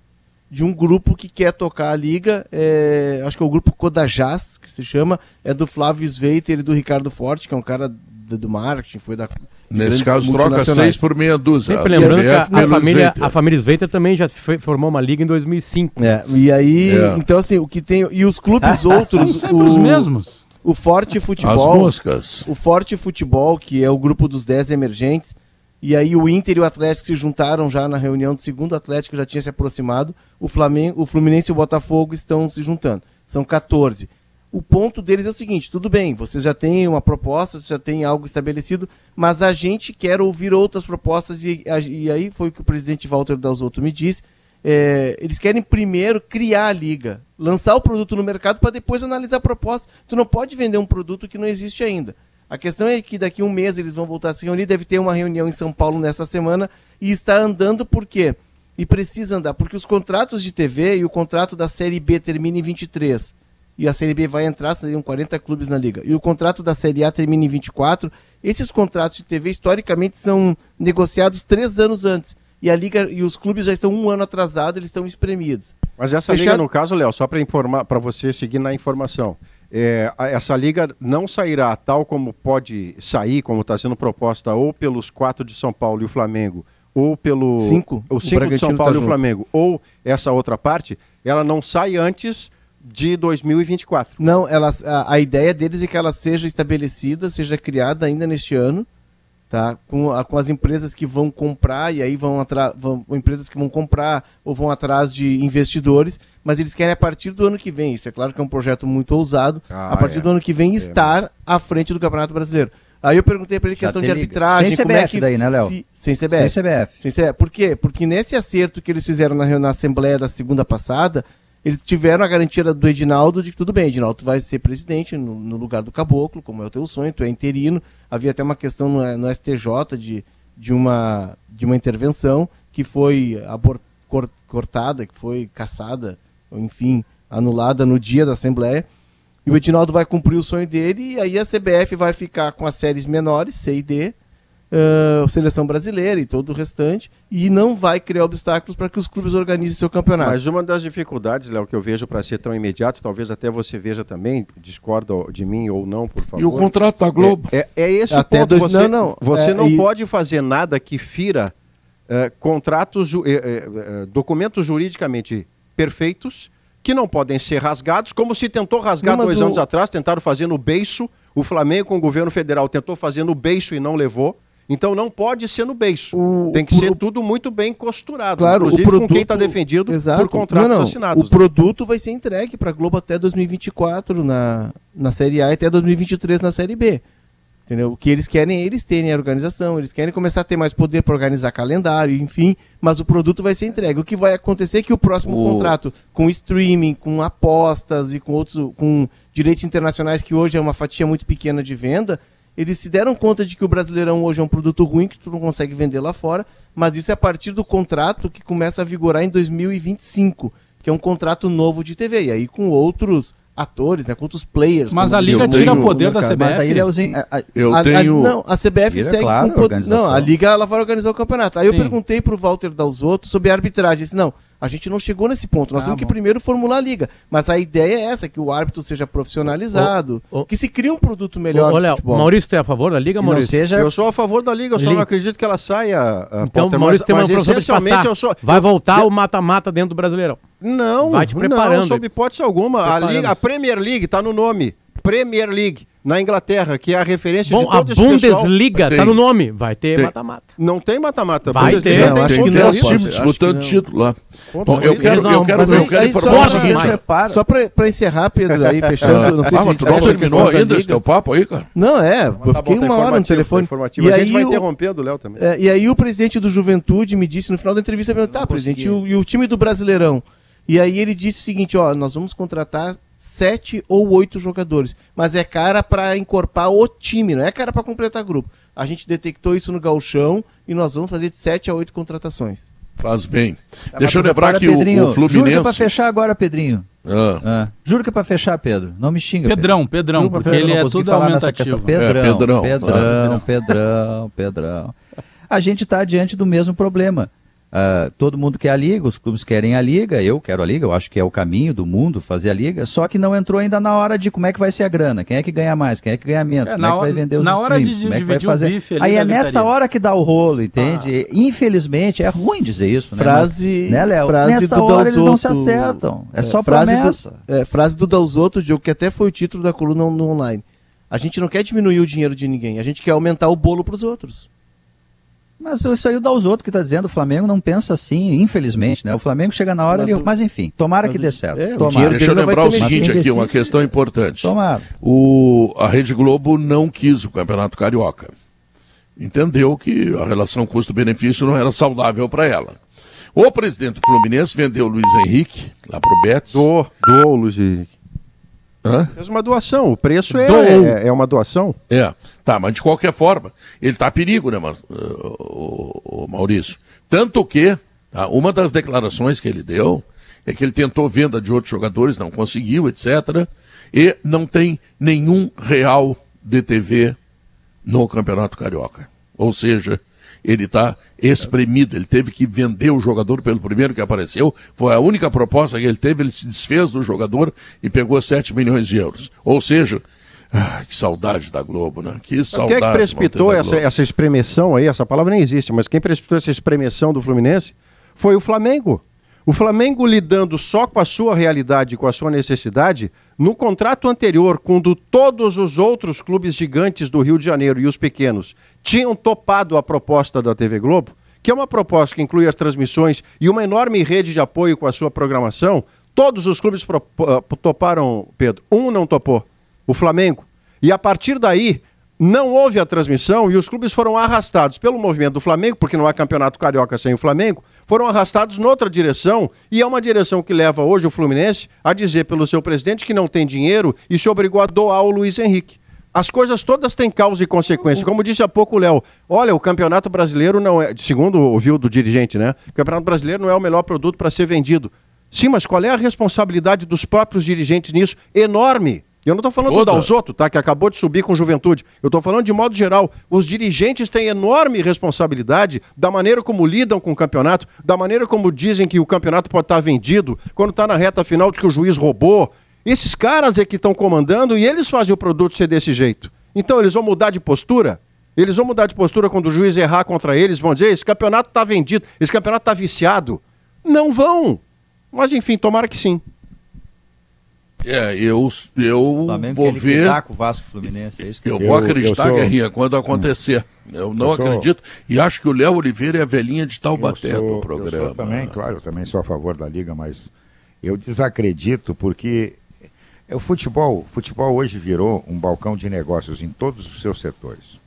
[SPEAKER 6] de um grupo que quer tocar a liga. É, acho que é o grupo Codajás, que se chama, é do Flávio Sveiter e do Ricardo Forte, que é um cara do, marketing, foi da.
[SPEAKER 2] Nesse caso, troca seis por meia dúzia.
[SPEAKER 8] Sempre lembrando que a, a família, a família Sveiter também já foi, formou uma liga em 2005.
[SPEAKER 6] É, e aí, é. então assim, o que tem. E os clubes outros. São
[SPEAKER 3] sempre o, os mesmos.
[SPEAKER 6] O Forte Futebol. As moscas. O Forte Futebol, que é o grupo dos 10 emergentes. E aí o Inter e o Atlético se juntaram já na reunião do segundo Atlético já tinha se aproximado. O Flamengo, o Fluminense e o Botafogo estão se juntando. São 14. O ponto deles é o seguinte: tudo bem, vocês já têm uma proposta, vocês já têm algo estabelecido, mas a gente quer ouvir outras propostas. E, e aí foi o que o presidente Walter Dalzotto me disse é, eles querem primeiro criar a liga, lançar o produto no mercado para depois analisar a proposta. Tu não pode vender um produto que não existe ainda. A questão é que daqui a um mês eles vão voltar a se reunir, deve ter uma reunião em São Paulo nessa semana e está andando por quê? E precisa andar, porque os contratos de TV e o contrato da Série B termina em 23 e a Série B vai entrar, seriam 40 clubes na liga. E o contrato da Série A termina em 24. Esses contratos de TV, historicamente, são negociados três anos antes e a liga e os clubes já estão um ano atrasados, eles estão espremidos.
[SPEAKER 5] Mas essa Fechado... liga, no caso, Léo, só para informar, para você seguir na informação, é, essa liga não sairá tal como pode sair, como está sendo proposta, ou pelos quatro de São Paulo e o Flamengo, ou pelo
[SPEAKER 6] cinco,
[SPEAKER 5] o cinco de São Paulo tá e o Flamengo, ou essa outra parte, ela não sai antes de 2024.
[SPEAKER 6] Não, ela, a, a ideia deles é que ela seja estabelecida, seja criada ainda neste ano tá? Com, a, com as empresas que vão comprar, e aí vão atrás, empresas que vão comprar ou vão atrás de investidores, mas eles querem a partir do ano que vem, isso é claro que é um projeto muito ousado, ah, a partir é. do ano que vem é. estar à frente do Campeonato Brasileiro. Aí eu perguntei para ele questão de arbitragem.
[SPEAKER 7] Sem CBF é que... daí, né, Léo?
[SPEAKER 6] Sem CBF.
[SPEAKER 7] Sem CBF.
[SPEAKER 6] Sem CBF. Por quê? Porque nesse acerto que eles fizeram na, na Assembleia da segunda passada, eles tiveram a garantia do Edinaldo de que tudo bem, Edinaldo, tu vai ser presidente no, no, lugar do caboclo, como é o teu sonho, tu é interino. Havia até uma questão no, no STJ de, de, uma, de uma intervenção que foi abort, cor, cortada, que foi caçada, enfim, anulada no dia da Assembleia. E o Edinaldo vai cumprir o sonho dele, e aí a CBF vai ficar com as séries menores, C e D, uh, seleção brasileira e todo o restante, e não vai criar obstáculos para que os clubes organizem seu campeonato.
[SPEAKER 5] Mas uma das dificuldades, Léo, que eu vejo para ser tão imediato, talvez até você veja também, discorda de mim ou não, por favor.
[SPEAKER 2] E o contrato da Globo?
[SPEAKER 5] É, é, é esse até o ponto. Dois, você não, não, você é, não e... pode fazer nada que fira uh, contratos, uh, documentos juridicamente perfeitos que não podem ser rasgados, como se tentou rasgar não, dois o... anos atrás, tentaram fazer no beiço. O Flamengo com o governo federal tentou fazer no beiço e não levou. Então não pode ser no beijo. O, Tem que ser tudo muito bem costurado.
[SPEAKER 6] Claro, inclusive o produto, com
[SPEAKER 5] quem está defendido exato. por contratos não, não, assinados.
[SPEAKER 6] O né? produto vai ser entregue para a Globo até 2024 na, na Série A e até 2023 na Série B. Entendeu? O que eles querem é eles terem a organização, eles querem começar a ter mais poder para organizar calendário, enfim, mas o produto vai ser entregue. O que vai acontecer é que o próximo o... contrato com streaming, com apostas e com outros com direitos internacionais que hoje é uma fatia muito pequena de venda, eles se deram conta de que o Brasileirão hoje é um produto ruim que tu não consegue vender lá fora, mas isso é a partir do contrato que começa a vigorar em 2025, que é um contrato novo de TV, e aí com outros atores, né, com outros players.
[SPEAKER 3] Mas a liga tira poder da CBF. Mas
[SPEAKER 7] aí Leozinho, a, a,
[SPEAKER 6] eu a, tenho... não, a CBF segue claro, com poder. Não, a liga ela vai organizar o campeonato. Aí Sim. eu perguntei pro Walter Dalzotto sobre a arbitragem, ele disse, não, a gente não chegou nesse ponto. Nós ah, temos bom. que primeiro formular a liga. Mas a ideia é essa, que o árbitro seja profissionalizado, oh, oh. que se crie um produto melhor.
[SPEAKER 8] Olha, Maurício, tu é a favor da liga, Maurício?
[SPEAKER 5] Seja... Eu sou a favor da liga, eu só liga. não acredito que ela saia.
[SPEAKER 8] Uh, então, Potter, Maurício mas, tem uma de passar. Eu sou... Vai voltar eu... o mata-mata dentro do Brasileirão.
[SPEAKER 5] Não, Vai te preparando. não, sob hipótese alguma. A, liga, a Premier League está no nome. Premier League na Inglaterra, que é a referência
[SPEAKER 8] Bom, de todo a Bundesliga tá no nome, vai ter mata-mata.
[SPEAKER 5] Não tem mata-mata.
[SPEAKER 8] Vai ter,
[SPEAKER 2] não, acho que não, times disputando título lá.
[SPEAKER 5] Bom, eu quero, não, eu quero, eu quero
[SPEAKER 6] informar Só para encerrar, Pedro, aí fechando, não sei
[SPEAKER 2] ah, se tu não terminou ainda esse teu papo aí, cara?
[SPEAKER 6] Não, é, eu fiquei uma hora no telefone.
[SPEAKER 5] E a gente vai interrompendo o Léo também.
[SPEAKER 6] É, e aí o presidente do Juventude me disse no final da entrevista, tá, presidente, e o time do Brasileirão? E aí ele disse o seguinte, ó, nós vamos contratar sete ou oito jogadores. Mas é cara para encorpar o time, não é cara para completar grupo. a gente detectou isso no galchão e nós vamos fazer de 7 a 8 contratações.
[SPEAKER 2] Faz bem. Tá, Deixa eu lembrar que o, o Fluminense...
[SPEAKER 7] Juro que é pra fechar agora, Pedrinho. Ah. Ah. Juro que é pra fechar, Pedro. Não me xinga.
[SPEAKER 3] Pedrão, Pedrão, Pedrão porque ele é tudo aumentativo.
[SPEAKER 7] Pedrão, é, Pedrão, Pedrão, Pedrão, Pedrão. A gente está diante do mesmo problema. Uh, todo mundo quer a liga, os clubes querem a liga, eu quero a liga, eu acho que é o caminho do mundo fazer a liga, só que não entrou ainda na hora de como é que vai ser a grana, quem é que ganha mais, quem é que ganha menos, é, como é que vai vender os
[SPEAKER 3] Na hora de, de
[SPEAKER 7] é
[SPEAKER 3] dividir o bife
[SPEAKER 7] Aí é nessa hora que dá o rolo, entende? Ah. Infelizmente, é ruim dizer isso,
[SPEAKER 6] né? Frase,
[SPEAKER 7] né, Léo?
[SPEAKER 6] Frase
[SPEAKER 7] nessa
[SPEAKER 6] do
[SPEAKER 7] hora eles não se acertam, é, é só frase promessa.
[SPEAKER 6] Do, é, frase do Dalzotto, que até foi o título da coluna no online. A gente não quer diminuir o dinheiro de ninguém, a gente quer aumentar o bolo para os outros.
[SPEAKER 7] Mas isso aí dá os outros que está dizendo, o Flamengo não pensa assim, infelizmente, né? O Flamengo chega na hora, mas, ele... mas enfim, tomara mas, que dê certo. É,
[SPEAKER 2] tomara. Deixa eu lembrar o seguinte aqui, uma questão importante.
[SPEAKER 7] Tomara.
[SPEAKER 2] O, a Rede Globo não quis o Campeonato Carioca. Entendeu que a relação custo-benefício não era saudável para ela. O presidente do Fluminense vendeu o Luiz Henrique lá para o Betis.
[SPEAKER 5] Doou, doou o Luiz Henrique. Hã? Fez uma doação, o preço é, é, é, uma doação.
[SPEAKER 2] É, tá, mas de qualquer forma, ele está a perigo, né, o, o Maurício? Tanto que, tá, uma das declarações que ele deu é que ele tentou venda de outros jogadores, não conseguiu, etc. E não tem nenhum real de TV no Campeonato Carioca. Ou seja, ele está espremido. Ele teve que vender o jogador pelo primeiro que apareceu. Foi a única proposta que ele teve. Ele se desfez do jogador e pegou 7 milhões de euros. Ou seja, ah, que saudade da Globo, né? Que saudade.
[SPEAKER 5] Quem é que precipitou essa, essa espremeção aí? Essa palavra nem existe, mas quem precipitou essa espremeção do Fluminense foi o Flamengo. O Flamengo lidando só com a sua realidade, com a sua necessidade, no contrato anterior, quando todos os outros clubes gigantes do Rio de Janeiro e os pequenos tinham topado a proposta da TV Globo, que é uma proposta que inclui as transmissões e uma enorme rede de apoio com a sua programação, todos os clubes toparam, Pedro. Um não topou, o Flamengo. E a partir daí, não houve a transmissão e os clubes foram arrastados pelo movimento do Flamengo, porque não há campeonato carioca sem o Flamengo, foram arrastados noutra direção e é uma direção que leva hoje o Fluminense a dizer pelo seu presidente que não tem dinheiro e se obrigou a doar o Luiz Henrique. As coisas todas têm causa e consequência. Como disse há pouco o Léo, olha, o Campeonato Brasileiro não é, segundo ouviu do dirigente, né? O Campeonato Brasileiro não é o melhor produto para ser vendido. Sim, mas qual é a responsabilidade dos próprios dirigentes nisso? Enorme. E eu não estou falando Toda. do Dalzotto, tá? Que acabou de subir com juventude. Eu estou falando de modo geral. Os dirigentes têm enorme responsabilidade da maneira como lidam com o campeonato, da maneira como dizem que o campeonato pode estar vendido, quando está na reta final de que o juiz roubou. Esses caras é que estão comandando e eles fazem o produto ser desse jeito. Então eles vão mudar de postura? Eles vão mudar de postura quando o juiz errar contra eles, vão dizer: esse campeonato está vendido, esse campeonato está viciado. Não vão. Mas enfim, tomara que sim.
[SPEAKER 2] É, eu, eu vou ver.
[SPEAKER 7] Com o Vasco Fluminense, é isso
[SPEAKER 2] que eu, eu vou acreditar, eu sou... Guerrinha, quando acontecer. Eu não eu sou... acredito. E acho que o Léo Oliveira é a velhinha de Taubaté no programa. Eu
[SPEAKER 4] sou também, claro, eu também sou a favor da Liga, mas eu desacredito porque o futebol, futebol hoje virou um balcão de negócios em todos os seus setores.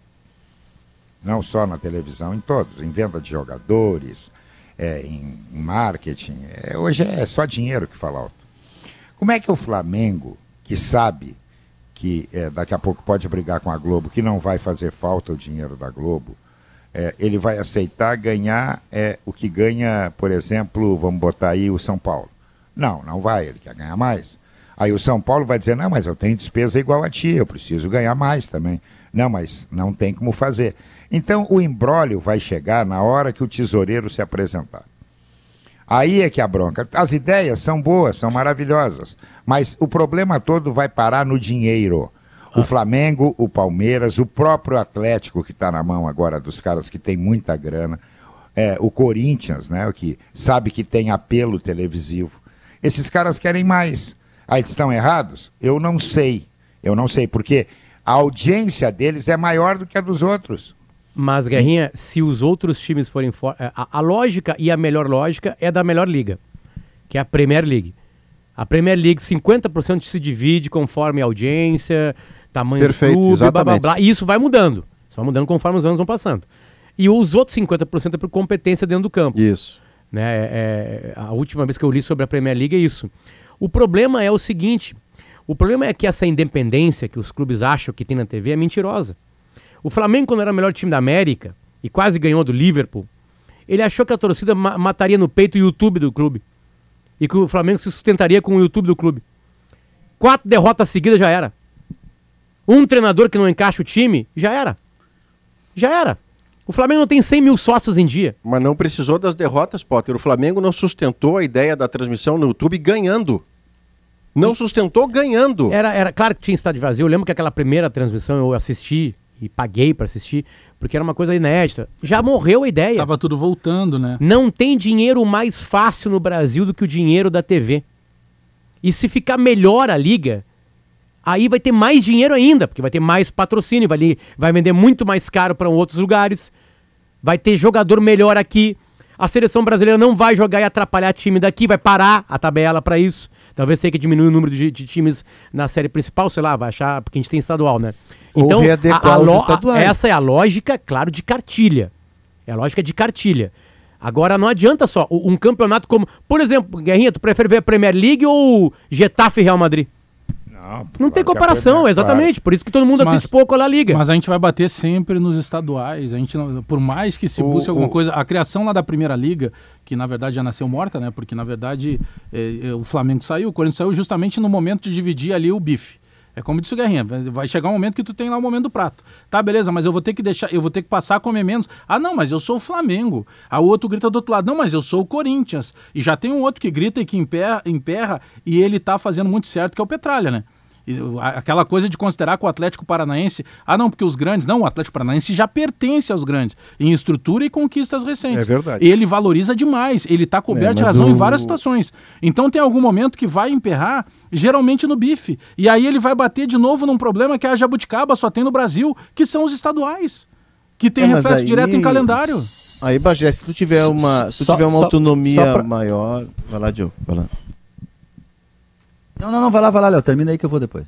[SPEAKER 4] Não só na televisão, em todos, em venda de jogadores, é, em, em marketing. É, hoje é só dinheiro que fala alto. Como é que o Flamengo, que sabe que é, daqui a pouco pode brigar com a Globo, que não vai fazer falta o dinheiro da Globo, é, ele vai aceitar ganhar é, o que ganha, por exemplo, vamos botar aí o São Paulo? Não, não vai, ele quer ganhar mais. Aí o São Paulo vai dizer: não, mas eu tenho despesa igual a ti, eu preciso ganhar mais também. Não, mas não tem como fazer. Então o embrólio vai chegar na hora que o tesoureiro se apresentar. Aí é que a bronca. As ideias são boas, são maravilhosas, mas o problema todo vai parar no dinheiro. O ah. Flamengo, o Palmeiras, o próprio Atlético que está na mão agora dos caras que tem muita grana, é, o Corinthians, né, o que sabe que tem apelo televisivo. Esses caras querem mais. Aí estão errados? Eu não sei. Eu não sei, porque a audiência deles é maior do que a dos outros.
[SPEAKER 8] Mas, Guerrinha, se os outros times forem fortes. É, a, a, lógica e a melhor lógica é da melhor liga, que é a Premier League. A Premier League, 50% se divide conforme audiência, tamanho
[SPEAKER 5] Perfeito, do clube, blá, blá, blá.
[SPEAKER 8] E isso vai mudando. Isso vai mudando conforme os anos vão passando. E os outros 50% é por competência dentro do campo.
[SPEAKER 5] Isso.
[SPEAKER 8] Né? É, é, a última vez que eu li sobre a Premier League é isso. O problema é o seguinte: o problema é que essa independência que os clubes acham que tem na TV é mentirosa. O Flamengo, quando era o melhor time da América, e quase ganhou do Liverpool, ele achou que a torcida ma mataria no peito o YouTube do clube. E que o Flamengo se sustentaria com o YouTube do clube. Quatro derrotas seguidas já era. Um treinador que não encaixa o time, já era. Já era. O Flamengo não tem 100 mil sócios em dia.
[SPEAKER 5] Mas não precisou das derrotas, Potter. O Flamengo não sustentou a ideia da transmissão no YouTube ganhando. Não sustentou ganhando.
[SPEAKER 8] Era, era claro que tinha estádio vazio. Eu lembro que aquela primeira transmissão eu assisti e paguei para assistir, porque era uma coisa inédita. Já morreu a ideia.
[SPEAKER 3] Tava tudo voltando, né?
[SPEAKER 8] Não tem dinheiro mais fácil no Brasil do que o dinheiro da TV. E se ficar melhor a liga, aí vai ter mais dinheiro ainda, porque vai ter mais patrocínio, vai, vai vender muito mais caro para outros lugares, vai ter jogador melhor aqui. A seleção brasileira não vai jogar e atrapalhar time daqui, vai parar a tabela para isso. Talvez tenha que diminuir o número de, de, times na série principal, sei lá, vai achar, porque a gente tem estadual, né? Então, a, a, a essa é a lógica, claro, de cartilha. É a lógica de cartilha. Agora não adianta só um campeonato como, por exemplo, Guerrinha, tu prefere ver a Premier League ou Getafe e Real Madrid? Não, não tem comparação, exatamente. Claro. Por isso que todo mundo mas, assiste pouco a La Liga.
[SPEAKER 3] Mas a gente vai bater sempre nos estaduais. A gente, por mais que se busque o, alguma o... coisa, a criação lá da Primeira Liga, que na verdade já nasceu morta, né? Porque na verdade é, é, o Flamengo saiu, o Corinthians saiu justamente no momento de dividir ali o bife. É como disse o Guerrinha, vai chegar um momento que tu tem lá o momento do prato. Tá, beleza, mas eu vou ter que deixar, eu vou ter que passar a comer menos. Ah, não, mas eu sou o Flamengo. A outro grita do outro lado, não, mas eu sou o Corinthians. E já tem um outro que grita e que emperra, emperra e ele tá fazendo muito certo, que é o Petralha, né? Aquela coisa de considerar que o Atlético Paranaense. Ah, não, porque os grandes. Não, o Atlético Paranaense já pertence aos grandes em estrutura e conquistas recentes.
[SPEAKER 5] É verdade.
[SPEAKER 3] Ele valoriza demais. Ele está coberto é, de razão o... em várias situações. Então tem algum momento que vai emperrar, geralmente no bife. E aí ele vai bater de novo num problema que a Jabuticaba só tem no Brasil, que são os estaduais. Que tem é, reflexo aí... direto em calendário.
[SPEAKER 6] Aí, Bagé, se tu tiver uma, se tu só, tiver uma só, autonomia só pra... maior. Vai lá, Diogo. Vai lá.
[SPEAKER 7] Não, não, não, vai lá, vai lá, Léo. Termina aí que eu vou depois.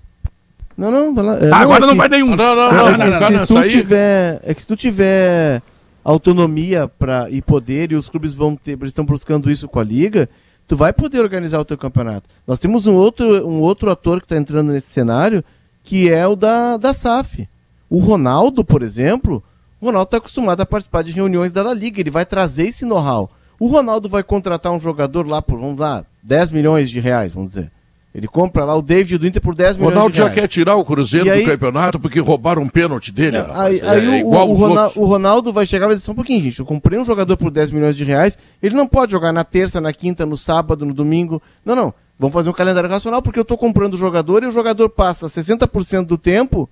[SPEAKER 6] Não, não, vai lá.
[SPEAKER 3] É, tá, não, agora é não vai nenhum.
[SPEAKER 6] Não, não, não, não, não, não, se tu tiver, É que se tu tiver autonomia pra, e poder, e os clubes vão ter, eles estão buscando isso com a liga, tu vai poder organizar o teu campeonato. Nós temos um outro, um outro ator que está entrando nesse cenário, que é o da, da SAF. O Ronaldo, por exemplo, o Ronaldo está acostumado a participar de reuniões da La Liga, ele vai trazer esse know-how. O Ronaldo vai contratar um jogador lá por, vamos lá, 10 milhões de reais, vamos dizer. Ele compra lá o David do Inter por 10 milhões
[SPEAKER 2] Ronaldo
[SPEAKER 6] de reais.
[SPEAKER 2] já quer tirar o Cruzeiro aí, do campeonato porque roubaram um pênalti dele.
[SPEAKER 6] É, aí, aí é, o, o, Ronaldo, o, Ronaldo, vai chegar e vai dizer, só um pouquinho, gente, eu comprei um jogador por 10 milhões de reais, ele não pode jogar na terça, na quinta, no sábado, no domingo. Não, não. Vamos fazer um calendário racional porque eu estou comprando o jogador e o jogador passa 60% do tempo,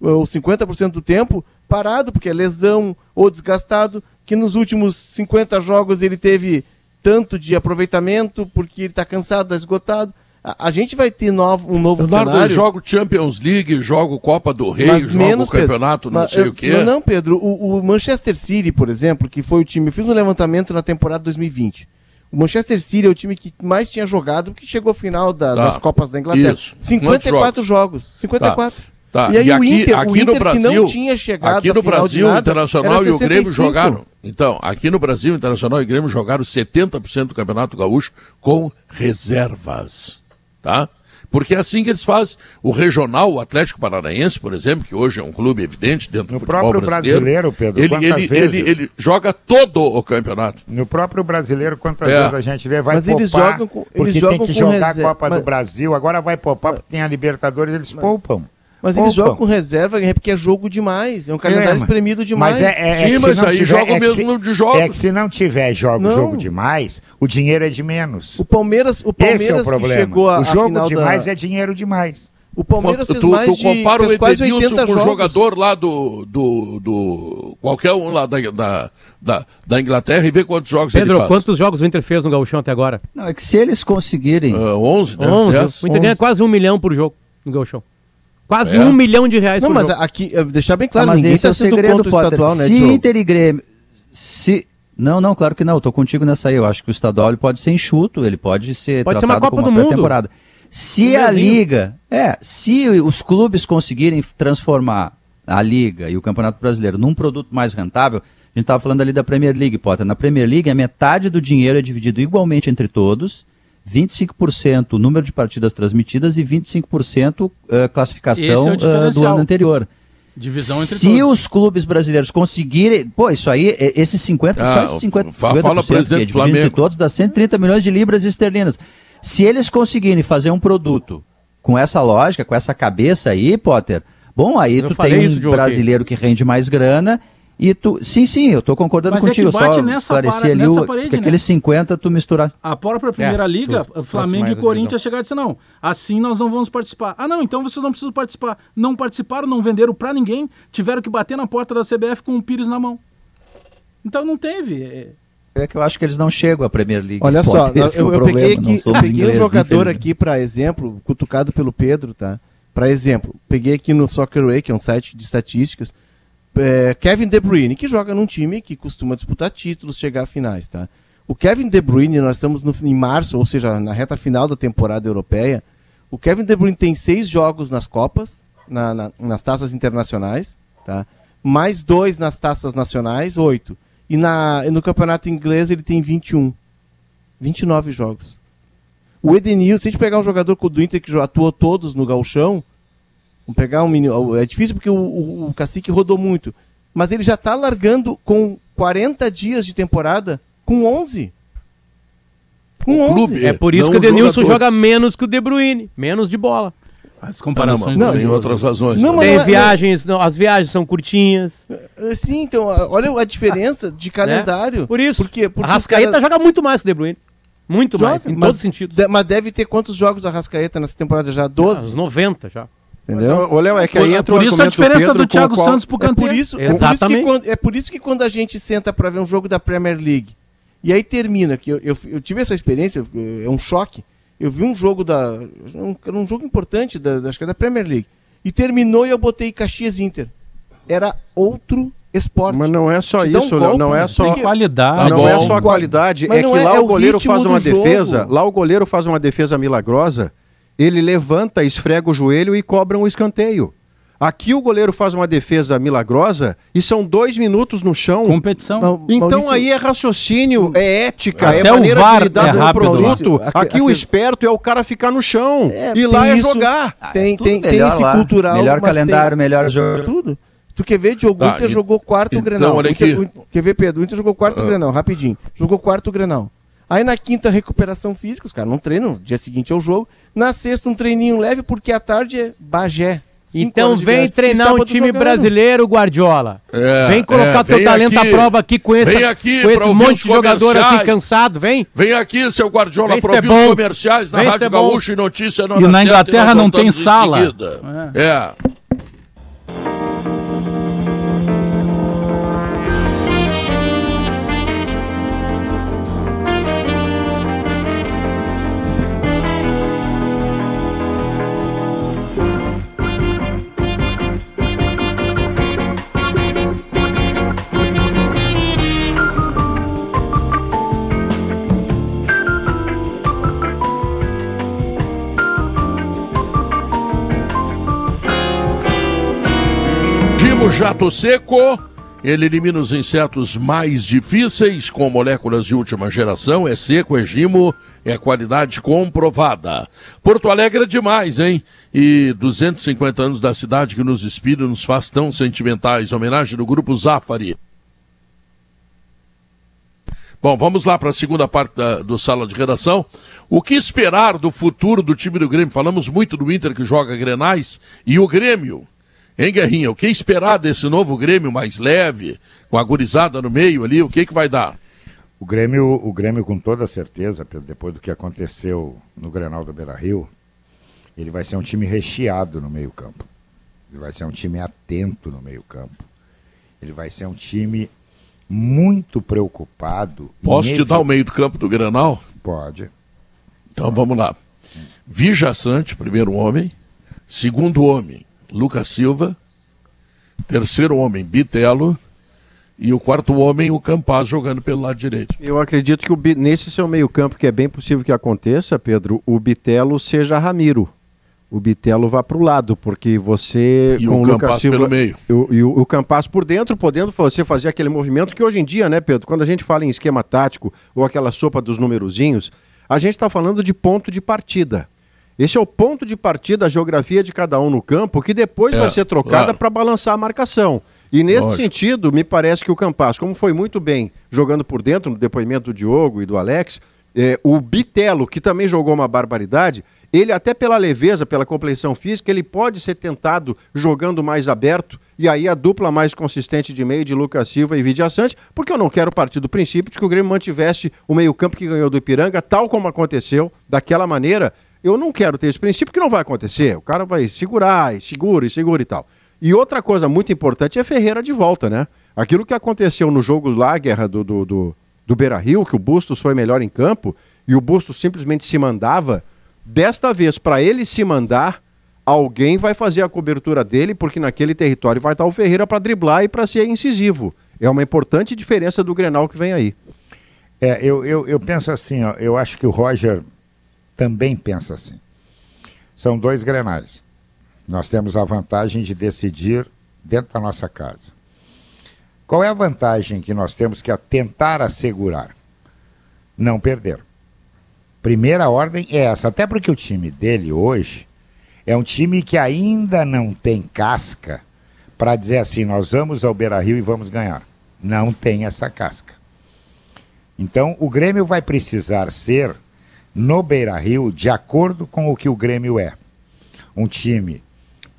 [SPEAKER 6] ou 50% do tempo, parado, porque é lesão ou desgastado, que nos últimos 50 jogos ele teve tanto de aproveitamento porque ele está cansado, está esgotado. A, a, gente vai ter novo, um novo Eduardo, cenário.
[SPEAKER 2] Eu jogo Champions League, jogo Copa do Rei, mas jogo menos, campeonato, Pedro, não sei eu, o quê.
[SPEAKER 6] Não, não Pedro. O, o, Manchester City, por exemplo, que foi o time. Eu fiz um levantamento na temporada 2020. O Manchester City é o time que mais tinha jogado, que chegou ao final da, tá. das Copas da Inglaterra. Isso. 54 jogos? 54. Tá.
[SPEAKER 2] Tá. E, aí e aqui, o Inter, aqui o Inter no Brasil, que não tinha chegado aqui no Brasil, nada, Internacional e o Grêmio jogaram. Então, aqui no Brasil, Internacional e Grêmio jogaram 70% do Campeonato Gaúcho com reservas, tá? Porque é assim que eles fazem. O regional, o Atlético Paranaense, por exemplo, que hoje é um clube evidente dentro no do futebol
[SPEAKER 4] próprio brasileiro, Pedro,
[SPEAKER 2] ele, ele, vezes? Ele, ele, joga todo o campeonato.
[SPEAKER 4] No próprio brasileiro, quantas é. vezes a gente vê, vai mas poupar, eles jogam com, eles porque tem que jogar a Copa mas... do Brasil, agora vai poupar porque tem a Libertadores, eles mas... poupam.
[SPEAKER 6] Mas eles jogam com reserva é porque é jogo demais. É um calendário é, espremido demais.
[SPEAKER 4] Mas é, é, é Sim, mas aí joga o mesmo número de jogos. É que se não tiver jogo, jogo demais, o dinheiro é de menos.
[SPEAKER 6] O Palmeiras, o Palmeiras Esse é o problema. chegou a,
[SPEAKER 4] O jogo demais da... é dinheiro demais.
[SPEAKER 6] O Palmeiras fez
[SPEAKER 2] tu,
[SPEAKER 6] mais
[SPEAKER 2] tu compara de, o Edenilson com o jogador lá do, do, do qualquer um lá da, da, da, da, Inglaterra e vê quantos jogos
[SPEAKER 8] Pedro, ele faz. quantos jogos o Inter fez no Gauchão até agora?
[SPEAKER 7] Não, é que se eles conseguirem...
[SPEAKER 2] Uh, 11, né?
[SPEAKER 8] 11. 10, o Inter 11. ganha quase um milhão por jogo no Gauchão. Quase é. um milhão de reais
[SPEAKER 6] Não, mas
[SPEAKER 8] jogo.
[SPEAKER 6] aqui, deixar bem claro, ah,
[SPEAKER 7] mas ninguém esse tá é o segredo, Potter. Estadual, né, se Inter e Grêmio... Se... Não, não, claro que não. Eu tô contigo nessa aí. Eu acho que o estadual ele pode ser enxuto, ele pode ser
[SPEAKER 8] pode ser uma Copa do Mundo.
[SPEAKER 7] temporada. Se a liga, é, se os clubes conseguirem transformar a liga e o Campeonato Brasileiro num produto mais rentável, a gente estava falando ali da Premier League, Potter. Na Premier League, a metade do dinheiro é dividido igualmente entre todos 25% número de partidas transmitidas e 25% uh, classificação é uh, do ano anterior.
[SPEAKER 3] Divisão entre
[SPEAKER 7] Se todos. os clubes brasileiros conseguirem. Pô, isso aí, esses 50, ah, só esses 50,
[SPEAKER 2] fala, 50% fala presidente
[SPEAKER 7] que é dividido entre todos dá 130 milhões de libras esterlinas. Se eles conseguirem fazer um produto com essa lógica, com essa cabeça aí, Potter, bom, aí eu tu tem um brasileiro que rende mais grana e tu, sim, sim, eu estou concordando
[SPEAKER 3] Mas
[SPEAKER 7] contigo.
[SPEAKER 3] É que bate só nessa, para,
[SPEAKER 7] ali
[SPEAKER 3] nessa
[SPEAKER 7] o,
[SPEAKER 3] parede,
[SPEAKER 7] que né? aqueles 50 tu misturar.
[SPEAKER 3] A própria primeira é, liga, tu, Flamengo e Corinthians chegaram e disseram, não, assim nós não vamos participar. Ah, não, então vocês não precisam participar. Não participaram, não venderam para ninguém, tiveram que bater na porta da CBF com o Pires na mão. Então não teve. É...
[SPEAKER 7] é que eu acho que eles não chegam à Premier League.
[SPEAKER 6] Olha só, eu, eu, eu peguei aqui, eu peguei um jogador aqui para exemplo, cutucado pelo Pedro, tá? Para exemplo, peguei aqui no Soccer Way, que é um site de estatísticas, é, Kevin De Bruyne, que joga num time que costuma disputar títulos, chegar a finais, tá? O Kevin De Bruyne, nós estamos no, em março, ou seja, na reta final da temporada europeia. O Kevin De Bruyne tem seis jogos nas Copas, na, na, nas taças internacionais, tá? Mais dois nas taças nacionais, oito. E na, no campeonato inglês ele tem 21. 29 jogos. O Edenil, se a gente pegar um jogador do Inter que atuou todos no galchão, pegar um menino. É difícil porque o, o, o Cacique rodou muito. Mas ele já está largando com 40 dias de temporada com 11.
[SPEAKER 8] Com 11. Clube, é por isso que o Denilson joga menos que o De Bruyne. Menos de bola.
[SPEAKER 2] As comparações não, não, tem outras razões.
[SPEAKER 8] Não, tem não, é- viagens, não, as viagens são curtinhas.
[SPEAKER 6] É, sim, então, olha a diferença de né? calendário. Né?
[SPEAKER 8] Por isso. Porque, porque a Rascaeta caras... joga muito mais que o De Bruyne. Muito joga, mais, em todos os sentidos.
[SPEAKER 6] mas deve ter quantos jogos a Rascaeta nessa temporada já? 12? Ah,
[SPEAKER 8] uns 90 já.
[SPEAKER 6] Entendeu?
[SPEAKER 3] Mas, Léo, é que aí entra
[SPEAKER 6] por isso a diferença do Thiago qual... Santos pro
[SPEAKER 3] Kanté. É por isso,
[SPEAKER 6] Exatamente. É por, isso que, é por isso que quando a gente senta para ver um jogo da Premier League e aí termina, que eu, eu, eu, tive essa experiência, é um choque. Eu vi um jogo da. Um, um jogo importante da, acho que é da Premier League. E terminou e eu botei Caxias Inter. Era outro esporte.
[SPEAKER 5] Mas não é só isso, um golpe, não é só
[SPEAKER 3] qualidade.
[SPEAKER 5] Não é só a qualidade, Mas é que é, lá é o goleiro faz uma defesa, jogo. lá o goleiro faz uma defesa milagrosa ele levanta, esfrega o joelho e cobra um escanteio. Aqui o goleiro faz uma defesa milagrosa e são dois minutos no chão.
[SPEAKER 3] Competição.
[SPEAKER 5] Então Maurício... aí é raciocínio, é ética, Até é maneira de lidar é com o produto. Aqui, aqui, aqui, o esperto é o cara ficar no chão é, e lá é isso, jogar.
[SPEAKER 6] Tem, ah, tem, tem esse lá. cultural.
[SPEAKER 7] Melhor calendário, tem... melhor jogo. Tudo.
[SPEAKER 6] Tu quer ver, Diogo? Ah, Inter e... jogou quarto então, Grenal. Olha aqui. Inter, quer ver, Pedro? O Inter jogou quarto uh... Grenal, rapidinho. Jogou quarto Grenal. Aí na quinta, recuperação física, os caras não treinam, dia seguinte é o jogo. Na sexta, um treininho leve, porque à tarde é Bagé.
[SPEAKER 8] Então vem treinar um time jogando. brasileiro, Guardiola. É, vem colocar é, teu talento à prova aqui com esse, aqui com esse monte de jogador assim cansado, vem.
[SPEAKER 2] Vem aqui, seu Guardiola, para ouvir é os comerciais na vem Rádio é Gaúcho e Notícia
[SPEAKER 3] E na Inglaterra não tem sala.
[SPEAKER 2] É. é. Jato seco, ele elimina os insetos mais difíceis com moléculas de última geração. É seco, é gimo, é qualidade comprovada. Porto Alegre é demais, hein? E 250 anos da cidade que nos inspira, nos faz tão sentimentais. Homenagem do grupo Zafari. Bom, vamos lá para a segunda parte da, do sala de redação. O que esperar do futuro do time do Grêmio? Falamos muito do Inter que joga Grenais e o Grêmio Hein, Guerrinha? O que esperar desse novo Grêmio mais leve, com a gurizada no meio ali? O que, que vai dar?
[SPEAKER 4] O Grêmio, o Grêmio, com toda certeza, depois do que aconteceu no Grenal do Beira Rio, ele vai ser um time recheado no meio-campo. Ele vai ser um time atento no meio-campo. Ele vai ser um time muito preocupado.
[SPEAKER 2] Posso te dar o meio do campo do Grenal?
[SPEAKER 4] Pode.
[SPEAKER 2] Então vamos lá. Vija Sante, primeiro homem. Segundo homem, Lucas Silva. Terceiro homem, Bitelo. E o quarto homem, o Campaz, jogando pelo lado direito.
[SPEAKER 5] Eu acredito que o, nesse seu meio-campo, que é bem possível que aconteça, Pedro, o Bitelo seja Ramiro. O Bitelo vá para o lado, porque você.
[SPEAKER 2] E com o, o Lucas Silva, pelo meio.
[SPEAKER 5] O, e o, o Campaz por dentro, podendo você fazer aquele movimento que hoje em dia, né, Pedro, quando a gente fala em esquema tático ou aquela sopa dos numerozinhos, a gente está falando de ponto de partida. Esse é o ponto de partida, a geografia de cada um no campo, que depois é, vai ser trocada claro. para balançar a marcação. E nesse Lógico. sentido, me parece que o Campas, como foi muito bem jogando por dentro, no depoimento do Diogo e do Alex, é, o Bitelo, que também jogou uma barbaridade, ele até pela leveza, pela complexão física, ele pode ser tentado jogando mais aberto, e aí a dupla mais consistente de meio de Lucas Silva e Vidia Sante, porque eu não quero partir do princípio de que o Grêmio mantivesse o meio-campo que ganhou do Ipiranga, tal como aconteceu, daquela maneira. Eu não quero ter esse princípio que não vai acontecer. O cara vai segurar, e segura, e segura e tal. E outra coisa muito importante é Ferreira de volta, né? Aquilo que aconteceu no jogo lá, a guerra do, do, do, do Beira Rio, que o Bustos foi melhor em campo e o Bustos simplesmente se mandava. Desta vez, para ele se mandar, alguém vai fazer a cobertura dele, porque naquele território vai estar o Ferreira para driblar e para ser incisivo. É uma importante diferença do Grenal que vem aí.
[SPEAKER 4] É, eu, eu, eu penso assim, ó, eu acho que o Roger também pensa assim. São dois grenais. Nós temos a vantagem de decidir dentro da nossa casa. Qual é a vantagem que nós temos que tentar assegurar? Não perder. Primeira ordem é essa, até porque o time dele hoje é um time que ainda não tem casca para dizer assim, nós vamos ao Beira-Rio e vamos ganhar. Não tem essa casca. Então, o Grêmio vai precisar ser no Beira Rio de acordo com o que o Grêmio é. Um time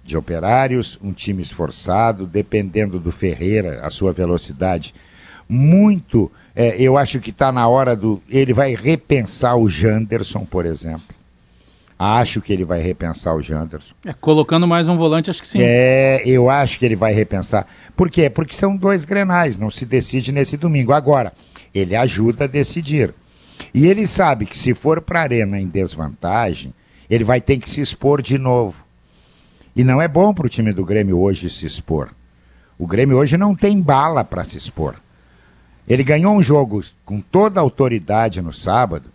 [SPEAKER 4] de operários, um time esforçado, dependendo do Ferreira, a sua velocidade. Muito, é, eu acho que está na hora do. Ele vai repensar o Janderson, por exemplo. Acho que ele vai repensar o Janderson.
[SPEAKER 3] É, colocando mais um volante, acho que sim.
[SPEAKER 4] É, eu acho que ele vai repensar. Por quê? Porque são dois grenais, não se decide nesse domingo. Agora, ele ajuda a decidir. E ele sabe que se for para a arena em desvantagem, ele vai ter que se expor de novo. E não é bom para o time do Grêmio hoje se expor. O Grêmio hoje não tem bala para se expor. Ele ganhou um jogo com toda a autoridade no sábado,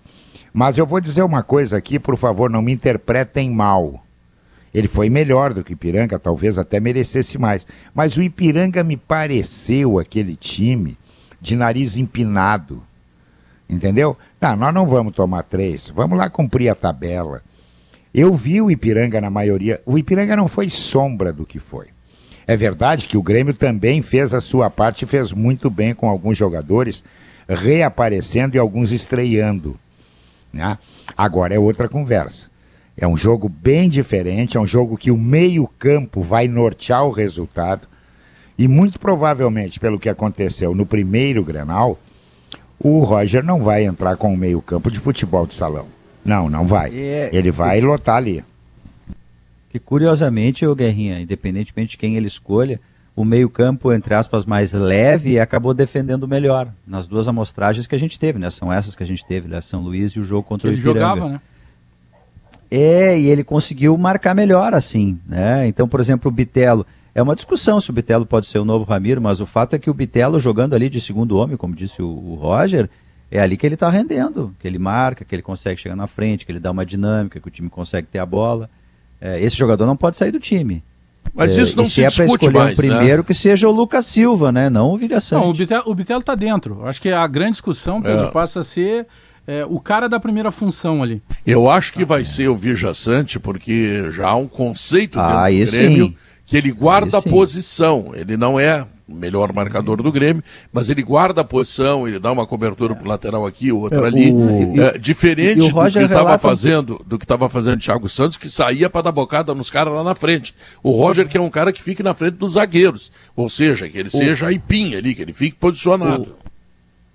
[SPEAKER 4] mas eu vou dizer uma coisa aqui, por favor, não me interpretem mal. Ele foi melhor do que o Ipiranga, talvez até merecesse mais. Mas o Ipiranga me pareceu aquele time de nariz empinado. Entendeu? Não, nós não vamos tomar três, vamos lá cumprir a tabela. Eu vi o Ipiranga na maioria. O Ipiranga não foi sombra do que foi. É verdade que o Grêmio também fez a sua parte e fez muito bem com alguns jogadores reaparecendo e alguns estreando. Né? Agora é outra conversa. É um jogo bem diferente, é um jogo que o meio-campo vai nortear o resultado. E muito provavelmente, pelo que aconteceu no primeiro Grenal, o Roger não vai entrar com o meio-campo de futebol de salão. Não, não vai. É... Ele vai lotar ali.
[SPEAKER 7] Que curiosamente, o Guerrinha, independentemente de quem ele escolha, o meio-campo, entre aspas, mais leve acabou defendendo melhor nas duas amostragens que a gente teve, né? São essas que a gente teve, né? São Luís e o jogo contra
[SPEAKER 3] que o Ipiranga. Ele jogava, né?
[SPEAKER 7] É, e ele conseguiu marcar melhor assim, né? Então, por exemplo, o Bitelo, é uma discussão se o Bitelo pode ser o novo Ramiro, mas o fato é que o Bitelo jogando ali de segundo homem, como disse o, o Roger, é ali que ele está rendendo, que ele marca, que ele consegue chegar na frente, que ele dá uma dinâmica, que o time consegue ter a bola. É, esse jogador não pode sair do time.
[SPEAKER 2] Mas é, isso não se, se é para escolher mais,
[SPEAKER 7] um primeiro né? que seja o Lucas Silva, né? Não o Vilha Não,
[SPEAKER 3] o Bitelo, o Bitelo tá dentro. Acho que a grande discussão, Pedro, é. passa a ser é, o cara da primeira função ali.
[SPEAKER 2] Eu acho que vai ser o Vijaçante, porque já há um conceito ah, dentro do Grêmio sim que ele guarda a posição. Ele não é o melhor marcador do Grêmio, mas ele guarda a posição, ele dá uma cobertura para o lateral aqui, outra é, ali. O... É, diferente do que estava fazendo, do que estava fazendo Thiago Santos, que saía para dar bocada nos caras lá na frente. O Roger, que é um cara que fique na frente dos zagueiros, ou seja, que ele o... seja aipim ali, que ele fique posicionado.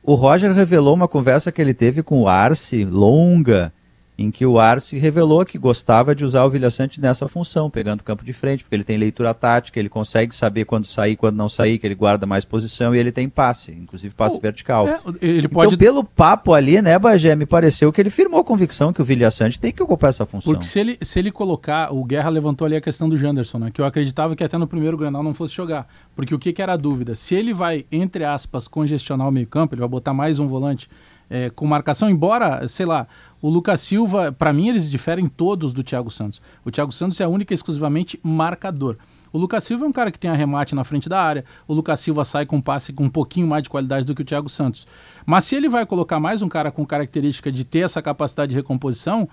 [SPEAKER 7] O... o Roger revelou uma conversa que ele teve com o Arce, longa, em que o Arce revelou que gostava de usar o Vilhaçante nessa função, pegando campo de frente, porque ele tem leitura tática, ele consegue saber quando sair, quando não sair, que ele guarda mais posição e ele tem passe, inclusive passe oh, vertical. É,
[SPEAKER 3] ele pode...
[SPEAKER 7] Então, pelo papo ali, né, Bagé, me pareceu que ele firmou convicção que o Vilhaçante tem que ocupar essa função.
[SPEAKER 3] Porque se ele, se ele colocar, o Guerra levantou ali a questão do Janderson, né, que eu acreditava que até no primeiro Granal não fosse jogar, porque o que, que era a dúvida? Se ele vai, entre aspas, congestionar o meio campo, ele vai botar mais um volante é, com marcação, embora, sei lá, o Lucas Silva, para mim, eles diferem todos do Thiago Santos. O Thiago Santos é única e exclusivamente marcador. O Lucas Silva é um cara que tem arremate na frente da área. O Lucas Silva sai com um passe com um pouquinho mais de qualidade do que o Thiago Santos. Mas se ele vai colocar mais um cara com característica de ter essa capacidade de recomposição,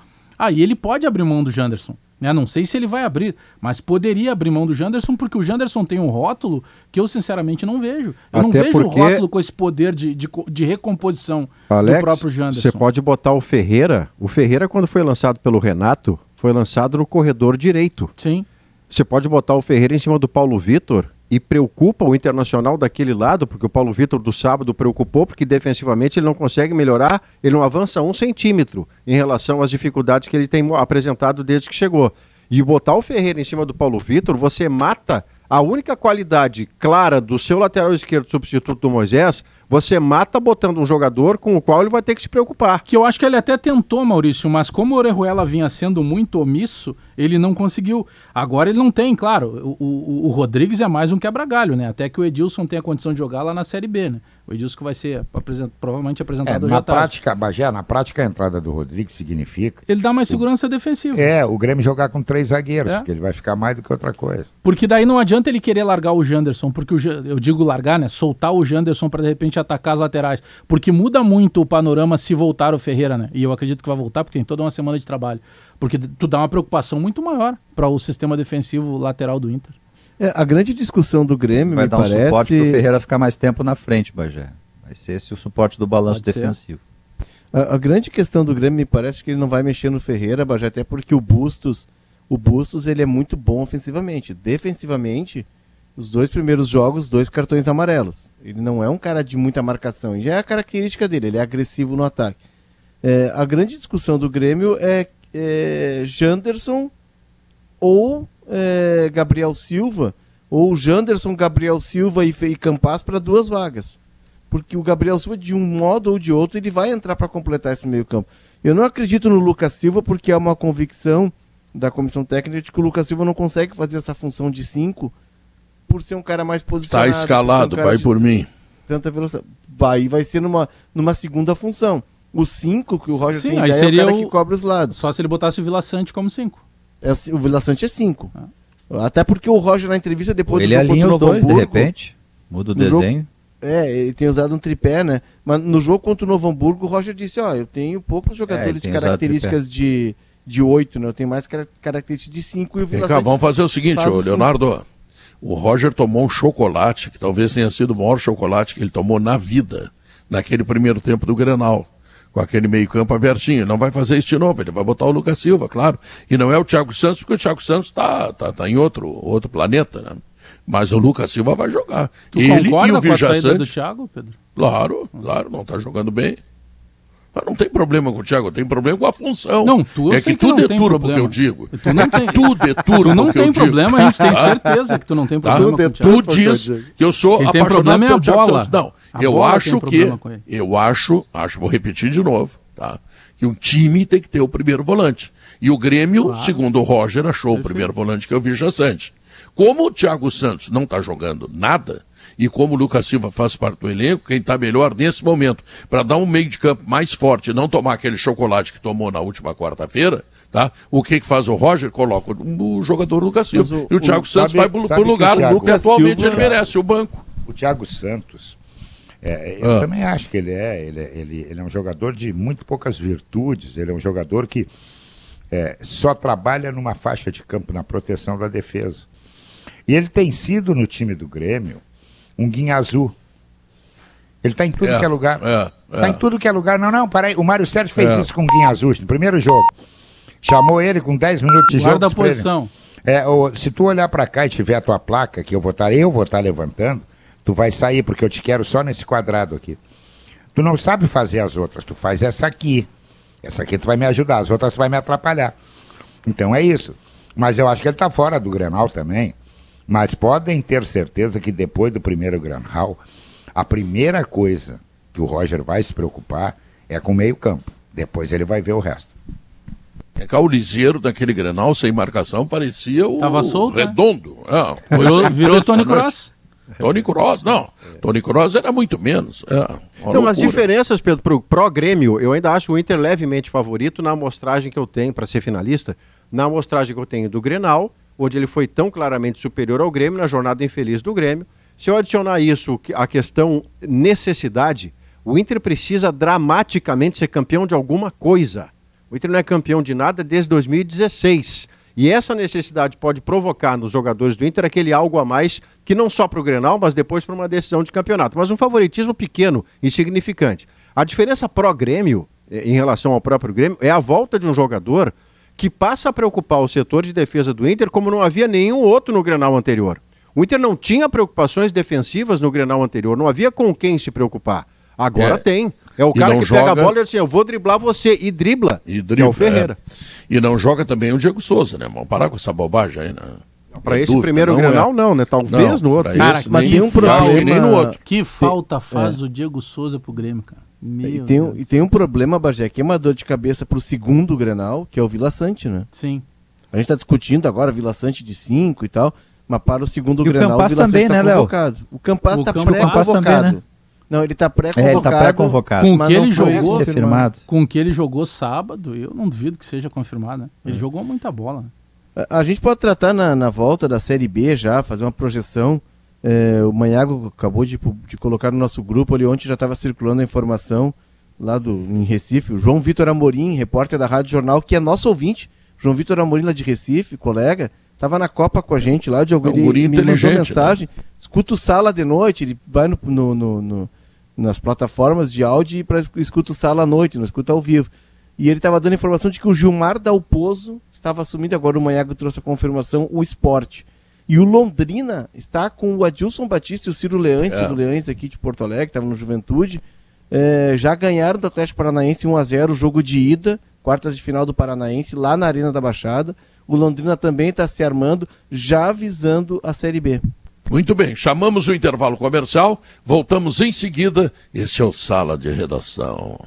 [SPEAKER 3] e ele pode abrir mão do Janderson. Né? Não sei se ele vai abrir, mas poderia abrir mão do Janderson, porque o Janderson tem um rótulo que eu sinceramente não vejo. Eu Até não vejo porque... o rótulo com esse poder de, de, de recomposição
[SPEAKER 5] Alex,
[SPEAKER 3] do próprio Janderson.
[SPEAKER 5] Você pode botar o Ferreira. O Ferreira, quando foi lançado pelo Renato, foi lançado no corredor direito.
[SPEAKER 3] Sim.
[SPEAKER 5] Você pode botar o Ferreira em cima do Paulo Vitor e preocupa o Internacional daquele lado, porque o Paulo Vitor do sábado preocupou, porque defensivamente ele não consegue melhorar, ele não avança um centímetro em relação às dificuldades que ele tem apresentado desde que chegou. E botar o Ferreira em cima do Paulo Vitor, você mata a única qualidade clara do seu lateral esquerdo substituto do Moisés, você mata botando um jogador com o qual ele vai ter que se preocupar.
[SPEAKER 3] Que eu acho que ele até tentou, Maurício, mas como o Orejuela vinha sendo muito omisso, ele não conseguiu. Agora ele não tem, claro. O, o, o Rodrigues é mais um quebra-galho, né? Até que o Edilson tem a condição de jogar lá na Série B, né? O Edilson que vai ser apresent, provavelmente apresentado
[SPEAKER 4] é, na prática, Bagé, na prática a entrada do Rodrigues significa...
[SPEAKER 3] Ele dá mais segurança o, defensiva.
[SPEAKER 4] É, o Grêmio jogar com três zagueiros, é. porque ele vai ficar mais do que outra coisa.
[SPEAKER 3] Porque daí não adianta ele querer largar o Janderson, porque o, eu digo largar, né? Soltar o Janderson para de repente atacar as laterais. Porque muda muito o panorama se voltar o Ferreira, né? E eu acredito que vai voltar, porque tem toda uma semana de trabalho. Porque tu dá uma preocupação muito maior para o sistema defensivo lateral do Inter.
[SPEAKER 6] É, a grande discussão do Grêmio,
[SPEAKER 7] vai
[SPEAKER 6] me
[SPEAKER 7] dar
[SPEAKER 6] parece...
[SPEAKER 7] um suporte para o Ferreira ficar mais tempo na frente, Bagé. Vai ser esse o suporte do balanço Pode defensivo.
[SPEAKER 6] A, a, grande questão do Grêmio me parece que ele não vai mexer no Ferreira, Bagé, até porque o Bustos, o Bustos ele é muito bom ofensivamente. Defensivamente, os dois primeiros jogos, dois cartões amarelos. Ele não é um cara de muita marcação, e já é a característica dele, ele é agressivo no ataque. É, a grande discussão do Grêmio é, é Janderson ou é, Gabriel Silva, ou Janderson, Gabriel Silva e, e Campas para duas vagas. Porque o Gabriel Silva, de um modo ou de outro, ele vai entrar para completar esse meio-campo. Eu não acredito no Lucas Silva porque é uma convicção da comissão técnica de que o Lucas Silva não consegue fazer essa função de 5 por ser um cara mais tá posicionado.
[SPEAKER 2] Está escalado, um vai por mim.
[SPEAKER 6] Tanta velocidade. Vai, vai ser numa, numa segunda função. O 5 que o Roger
[SPEAKER 3] Sim,
[SPEAKER 6] tem
[SPEAKER 3] aí seria
[SPEAKER 6] é o
[SPEAKER 3] cara
[SPEAKER 6] que cobre os lados.
[SPEAKER 3] Só se ele botasse o Vila Sante como 5.
[SPEAKER 6] É, o Vila Sante é 5. Ah. Até porque o Roger na entrevista depois
[SPEAKER 7] ele do jogo alinha os dois, Hamburgo, de repente. Muda o desenho. Jogo,
[SPEAKER 6] é, ele tem usado um tripé, né? Mas no jogo contra o Novo Hamburgo, o Roger disse, ó, eu tenho poucos é, jogadores é, características de, de 8, né? Eu tenho mais características de 5 e o Vila
[SPEAKER 2] Sante Vamos fazer o seguinte, ô, Leonardo. O Roger tomou um chocolate, que talvez tenha sido o maior chocolate que ele tomou na vida, naquele primeiro tempo do Grenal com aquele meio-campo abertinho. Não vai fazer isso de novo, ele vai botar o Lucas Silva, claro. E não é o Thiago Santos, porque o Thiago Santos está tá, tá em outro, outro planeta, né? Mas o Lucas Silva vai jogar.
[SPEAKER 3] Tu ele concorda e o com a saída do Thiago, Pedro?
[SPEAKER 2] Claro, claro, não está jogando bem. Mas não tem problema com o Thiago, tem problema com a função.
[SPEAKER 3] Não, tu
[SPEAKER 2] é que,
[SPEAKER 3] que
[SPEAKER 2] tudo
[SPEAKER 3] é
[SPEAKER 2] turbo que eu digo.
[SPEAKER 3] Tu não tem,
[SPEAKER 2] tudo é
[SPEAKER 3] tu não tem problema, a gente tem certeza que tu não tem tá? problema
[SPEAKER 2] tá? com o Thiago. Tu diz que eu sou
[SPEAKER 3] Quem tem problema é a bola.
[SPEAKER 2] Não, a eu acho que eu acho, acho, vou repetir de novo, tá? Que um time tem que ter o primeiro volante. E o Grêmio, claro. segundo o Roger, achou Perfeito. o primeiro volante que é o Vija Sante. Como o Thiago Santos não está jogando nada, e como o Lucas Silva faz parte do elenco, quem está melhor nesse momento, para dar um meio de campo mais forte, não tomar aquele chocolate que tomou na última quarta-feira, tá? O que, que faz o Roger? Coloca o jogador Lucas Silva. O, e o Thiago o, Santos sabe, vai para o lugar do que atualmente Silva, ele merece, o banco.
[SPEAKER 4] O Thiago Santos, é, eu ah. também acho que ele é, ele, é, ele, ele é um jogador de muito poucas virtudes, ele é um jogador que é, só trabalha numa faixa de campo, na proteção da defesa. E ele tem sido no time do Grêmio um guinha azul. Ele está em tudo é, que é lugar. Está é, é. em tudo que é lugar. Não, não, peraí. O Mário Sérgio fez isso com o guinha azul no primeiro jogo. Chamou ele com 10 minutos de Guarda
[SPEAKER 3] jogo. Guarda a posição.
[SPEAKER 4] É, se tu olhar para cá e tiver a tua placa, que eu vou estar, tá, eu vou estar tá levantando, tu vai sair, porque eu te quero só nesse quadrado aqui. Tu não sabe fazer as outras, tu faz essa aqui. Essa aqui tu vai me ajudar, as outras tu vai me atrapalhar. Então é isso. Mas eu acho que ele está fora do Grenal também. Mas podem ter certeza que depois do primeiro Granal, a primeira coisa que o Roger vai se preocupar é com o meio-campo. Depois ele vai ver o resto.
[SPEAKER 2] É que o Liseiro daquele Grenal sem marcação parecia o
[SPEAKER 3] Tava solto,
[SPEAKER 2] né? redondo.
[SPEAKER 3] Né? É, virou, virou Tony Cross.
[SPEAKER 2] Tony Cross, não. Tony Cross era muito menos. É,
[SPEAKER 5] não, as diferenças, Pedro, pro, pro Grêmio, eu ainda acho o Inter levemente favorito na amostragem que eu tenho para ser finalista. Na amostragem que eu tenho do Grenal, onde ele foi tão claramente superior ao Grêmio na jornada infeliz do Grêmio. Se eu adicionar isso, a questão necessidade, o Inter precisa dramaticamente ser campeão de alguma coisa O Inter não é campeão de nada desde 2016. E essa necessidade pode provocar nos jogadores do Inter aquele algo a mais que não só para o Grenal, mas depois para uma decisão de campeonato. Mas um favoritismo pequeno, insignificante. A diferença pró-Grêmio, eh, em relação ao próprio Grêmio, é a volta de um jogador que passa a preocupar o setor de defesa do Inter como não havia nenhum outro no Grenal anterior. O Inter não tinha preocupações defensivas no Grenal anterior, não havia com quem se preocupar. Agora é. tem. É o cara que joga... pega a bola e diz assim, eu vou driblar você. E dribla.
[SPEAKER 2] E dribla.
[SPEAKER 5] É o Ferreira.
[SPEAKER 2] É. E não joga também o Diego Souza, né? Vamos parar com essa bobagem aí, né?
[SPEAKER 5] Para esse dúvida, primeiro não Grenal, é. não, né? Talvez
[SPEAKER 3] não,
[SPEAKER 5] no outro.
[SPEAKER 3] Cara, mas tem um problema. Nem no outro. Que falta faz é. o Diego Souza pro Grêmio, cara.
[SPEAKER 6] Meu e, tem, e tem um problema, Bagé, que é uma dor de cabeça pro segundo Grenal, que é o Vila Sante, né?
[SPEAKER 3] Sim.
[SPEAKER 6] A gente tá discutindo agora Vila Sante de 5 e tal, mas para o segundo
[SPEAKER 7] e
[SPEAKER 6] Grenal,
[SPEAKER 7] o, Vila
[SPEAKER 6] também,
[SPEAKER 7] Sante tá
[SPEAKER 6] né, convocado. O Campas tá pré-convocado. Né? Não, ele está pré-convocado. É, ele tá
[SPEAKER 7] pré-convocado.
[SPEAKER 3] Com que ele jogou, confirmado. com que ele jogou sábado, eu não duvido que seja confirmado, né? Ele é. jogou muita bola.
[SPEAKER 6] A, a, gente pode tratar na, na, volta da Série B já, fazer uma projeção. É, o Manhago acabou de, de, colocar no nosso grupo ali, ontem já estava circulando a informação lá do, em Recife. O João Vitor Amorim, repórter da Rádio Jornal, que é nosso ouvinte. João Vitor Amorim lá de Recife, colega, estava na Copa com a gente lá, de algum, ele, ele me mandou né? mensagem. Né? Escuta o Sala de noite, ele vai no, no, no, no nas plataformas de áudio para escuta o sala à noite, não escuta ao vivo. E ele estava dando informação de que o Gilmar Dalpozo estava assumindo, agora o Maiago trouxe a confirmação, o esporte. E o Londrina está com o Adilson Batista e o Ciro Leães, é. Ciro Leães aqui de Porto Alegre, estava no Juventude. É, já ganharam do Atlético Paranaense 1 a 0 o jogo de ida, quartas de final do Paranaense, lá na Arena da Baixada. O Londrina também está se armando, já visando a Série B.
[SPEAKER 2] Muito bem, chamamos o intervalo comercial, voltamos em seguida. Este é o Sala de Redação.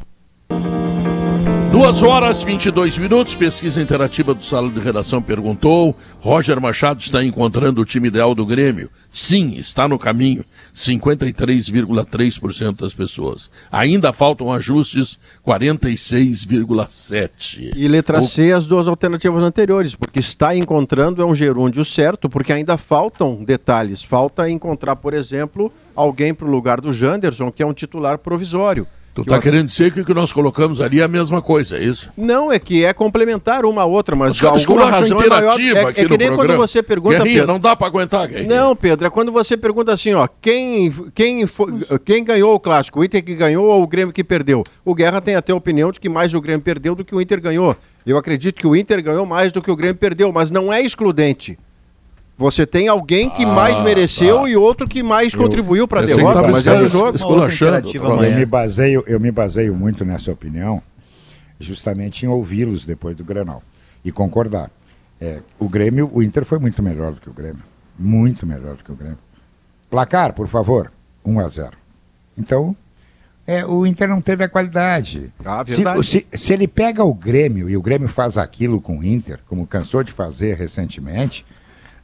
[SPEAKER 2] Duas horas 22 minutos, pesquisa interativa do Sala de Redação perguntou. Roger Machado está encontrando o time ideal do Grêmio. Sim, está no caminho. 53,3% das pessoas. Ainda faltam ajustes, 46,7%.
[SPEAKER 5] E letra o... C, as duas alternativas anteriores, porque está encontrando é um gerúndio certo, porque ainda faltam detalhes. Falta encontrar, por exemplo, alguém para o lugar do Janderson, que é um titular provisório.
[SPEAKER 2] Tu está eu... querendo dizer que o que nós colocamos ali é a mesma coisa, é isso?
[SPEAKER 5] Não, é que é complementar uma a outra, mas de alguma razão é maior. É, é que nem programa. quando você pergunta.
[SPEAKER 2] Guerrinha, Pedro, não dá para aguentar,
[SPEAKER 5] Guerrinha. Não, Pedro, é quando você pergunta assim, ó, quem, quem, foi, quem ganhou o clássico? O Inter que ganhou ou o Grêmio que perdeu? O Guerra tem até a opinião de que mais o Grêmio perdeu do que o Inter ganhou. Eu acredito que o Inter ganhou mais do que o Grêmio perdeu, mas não é excludente. Você tem alguém que ah, mais mereceu tá. e outro que mais eu, contribuiu para a derrota, mas é o jogo.
[SPEAKER 4] Eu me, baseio, eu me baseio muito nessa opinião, justamente em ouvi-los depois do Grenal e concordar. É, o Grêmio, o Inter foi muito melhor do que o Grêmio. Muito melhor do que o Grêmio. Placar, por favor, 1 a 0. Então, é, o Inter não teve a qualidade.
[SPEAKER 5] Ah,
[SPEAKER 4] se, se, se, ele pega o Grêmio e o Grêmio faz aquilo com o Inter, como cansou de fazer recentemente,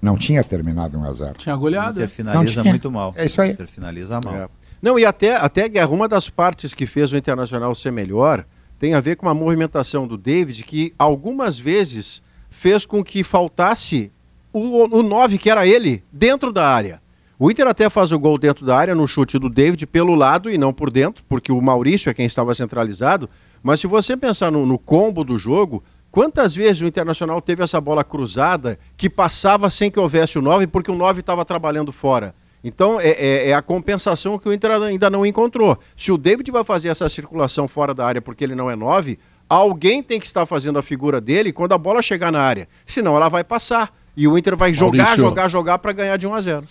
[SPEAKER 4] não tinha terminado 1 a 0
[SPEAKER 3] Tinha goleado.
[SPEAKER 7] Inter finaliza muito mal.
[SPEAKER 4] É isso aí.
[SPEAKER 7] Inter finaliza mal. É.
[SPEAKER 5] Não, e até, até Guerra, uma das partes que fez o Internacional ser melhor tem a ver com uma movimentação do David que algumas vezes fez com que faltasse o, o 9, que era ele, dentro da área. O Inter até faz o gol dentro da área no chute do David pelo lado e não por dentro, porque o Maurício é quem estava centralizado. Mas se você pensar no, no combo do jogo, Quantas vezes o Internacional teve essa bola cruzada que passava sem que houvesse o 9 porque o 9 estava trabalhando fora? Então é, é, é, a compensação que o Inter ainda não encontrou. Se o David vai fazer essa circulação fora da área porque ele não é 9, alguém tem que estar fazendo a figura dele quando a bola chegar na área. Senão ela vai passar. E o Inter vai jogar, Maurício. jogar, jogar para ganhar de 1 a 0.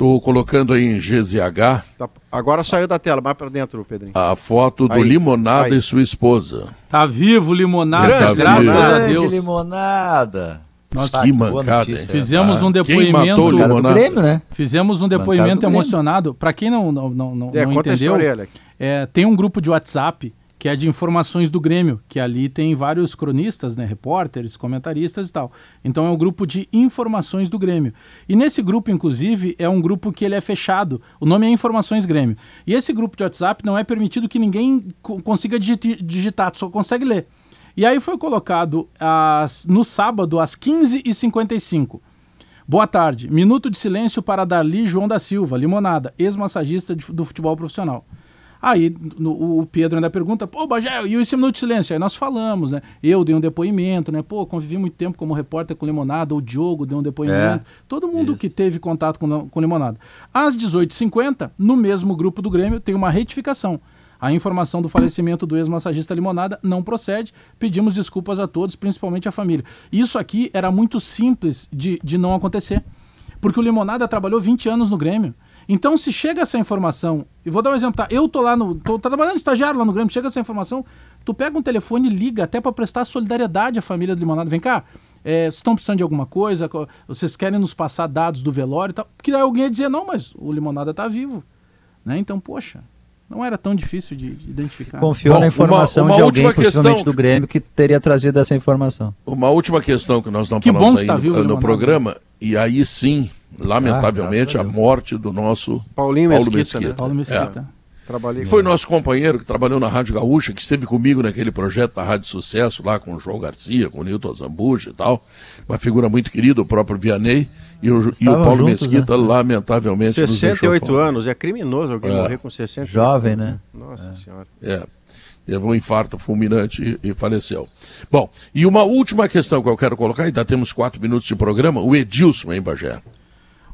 [SPEAKER 2] Estou colocando aí em GZH.
[SPEAKER 5] Tá, agora saiu da tela, mais para dentro, Pedrinho.
[SPEAKER 2] A foto do aí, Limonada aí. e sua esposa.
[SPEAKER 3] Tá vivo, Limonada, Grande, graças a Deus.
[SPEAKER 7] Limonada.
[SPEAKER 3] Nossa, que mancada. Fizemos ah, um depoimento.
[SPEAKER 7] O Grêmio, né?
[SPEAKER 3] Fizemos um depoimento emocionado. Para quem não, não, não, não, é, não entendeu, é, tem um grupo de WhatsApp que é de informações do Grêmio, que ali tem vários cronistas, né, repórteres, comentaristas e tal. Então é um grupo de informações do Grêmio. E nesse grupo, inclusive, é um grupo que ele é fechado. O nome é Informações Grêmio. E esse grupo de WhatsApp não é permitido que ninguém consiga digitar, só consegue ler. E aí foi colocado as, no sábado às 15h55. Boa tarde. Minuto de silêncio para Dali João da Silva, Limonada, ex-massagista do futebol profissional. Aí no, o Pedro ainda pergunta, pô, Bagé, e esse minuto de silêncio? Aí nós falamos, né? Eu dei um depoimento, né? Pô, convivi muito tempo como repórter com Limonada, o Diogo deu um depoimento. É, Todo mundo isso. que teve contato com, com Limonada. Às 18h50, no mesmo grupo do Grêmio, tem uma retificação. A informação do falecimento do ex-massagista Limonada não procede. Pedimos desculpas a todos, principalmente à família. Isso aqui era muito simples de, de não acontecer. Porque o Limonada trabalhou 20 anos no Grêmio. Então, se chega essa informação, e vou dar um exemplo, tá? Eu tô lá no. tô, tô trabalhando estagiário lá no Grêmio, chega essa informação, tu pega um telefone e liga até para prestar solidariedade à família do Limonada. Vem cá, é, vocês estão precisando de alguma coisa? Vocês querem nos passar dados do velório e tal? Porque alguém ia dizer, não, mas o Limonada tá vivo. Né? Então, poxa, não era tão difícil de, de identificar.
[SPEAKER 7] Confiou Bom, na informação uma, uma de alguém, possivelmente do Grêmio, que teria trazido essa informação.
[SPEAKER 2] Uma última questão que nós não
[SPEAKER 3] que falamos bom que tá vivo,
[SPEAKER 2] no programa, e aí sim lamentavelmente, ah, a morte do nosso
[SPEAKER 5] Paulinho Paulo Mesquita. Mesquita.
[SPEAKER 3] Né? Paulo Mesquita.
[SPEAKER 2] É. Trabalhei Foi nosso companheiro que trabalhou na Rádio Gaúcha, que esteve comigo naquele projeto da Rádio Sucesso, lá com o João Garcia, com o Nilton Zambuja e tal. Uma figura muito querida, o próprio Vianney. E o, e o Paulo juntos, Mesquita, né? lamentavelmente.
[SPEAKER 5] 68 anos, é criminoso alguém é. morrer com 68
[SPEAKER 7] Jovem, né?
[SPEAKER 5] Nossa é. Senhora.
[SPEAKER 2] É. Teve um infarto fulminante e, e, faleceu. Bom, e uma última questão que eu quero colocar, ainda temos quatro minutos de programa, o Edilson em Bagé.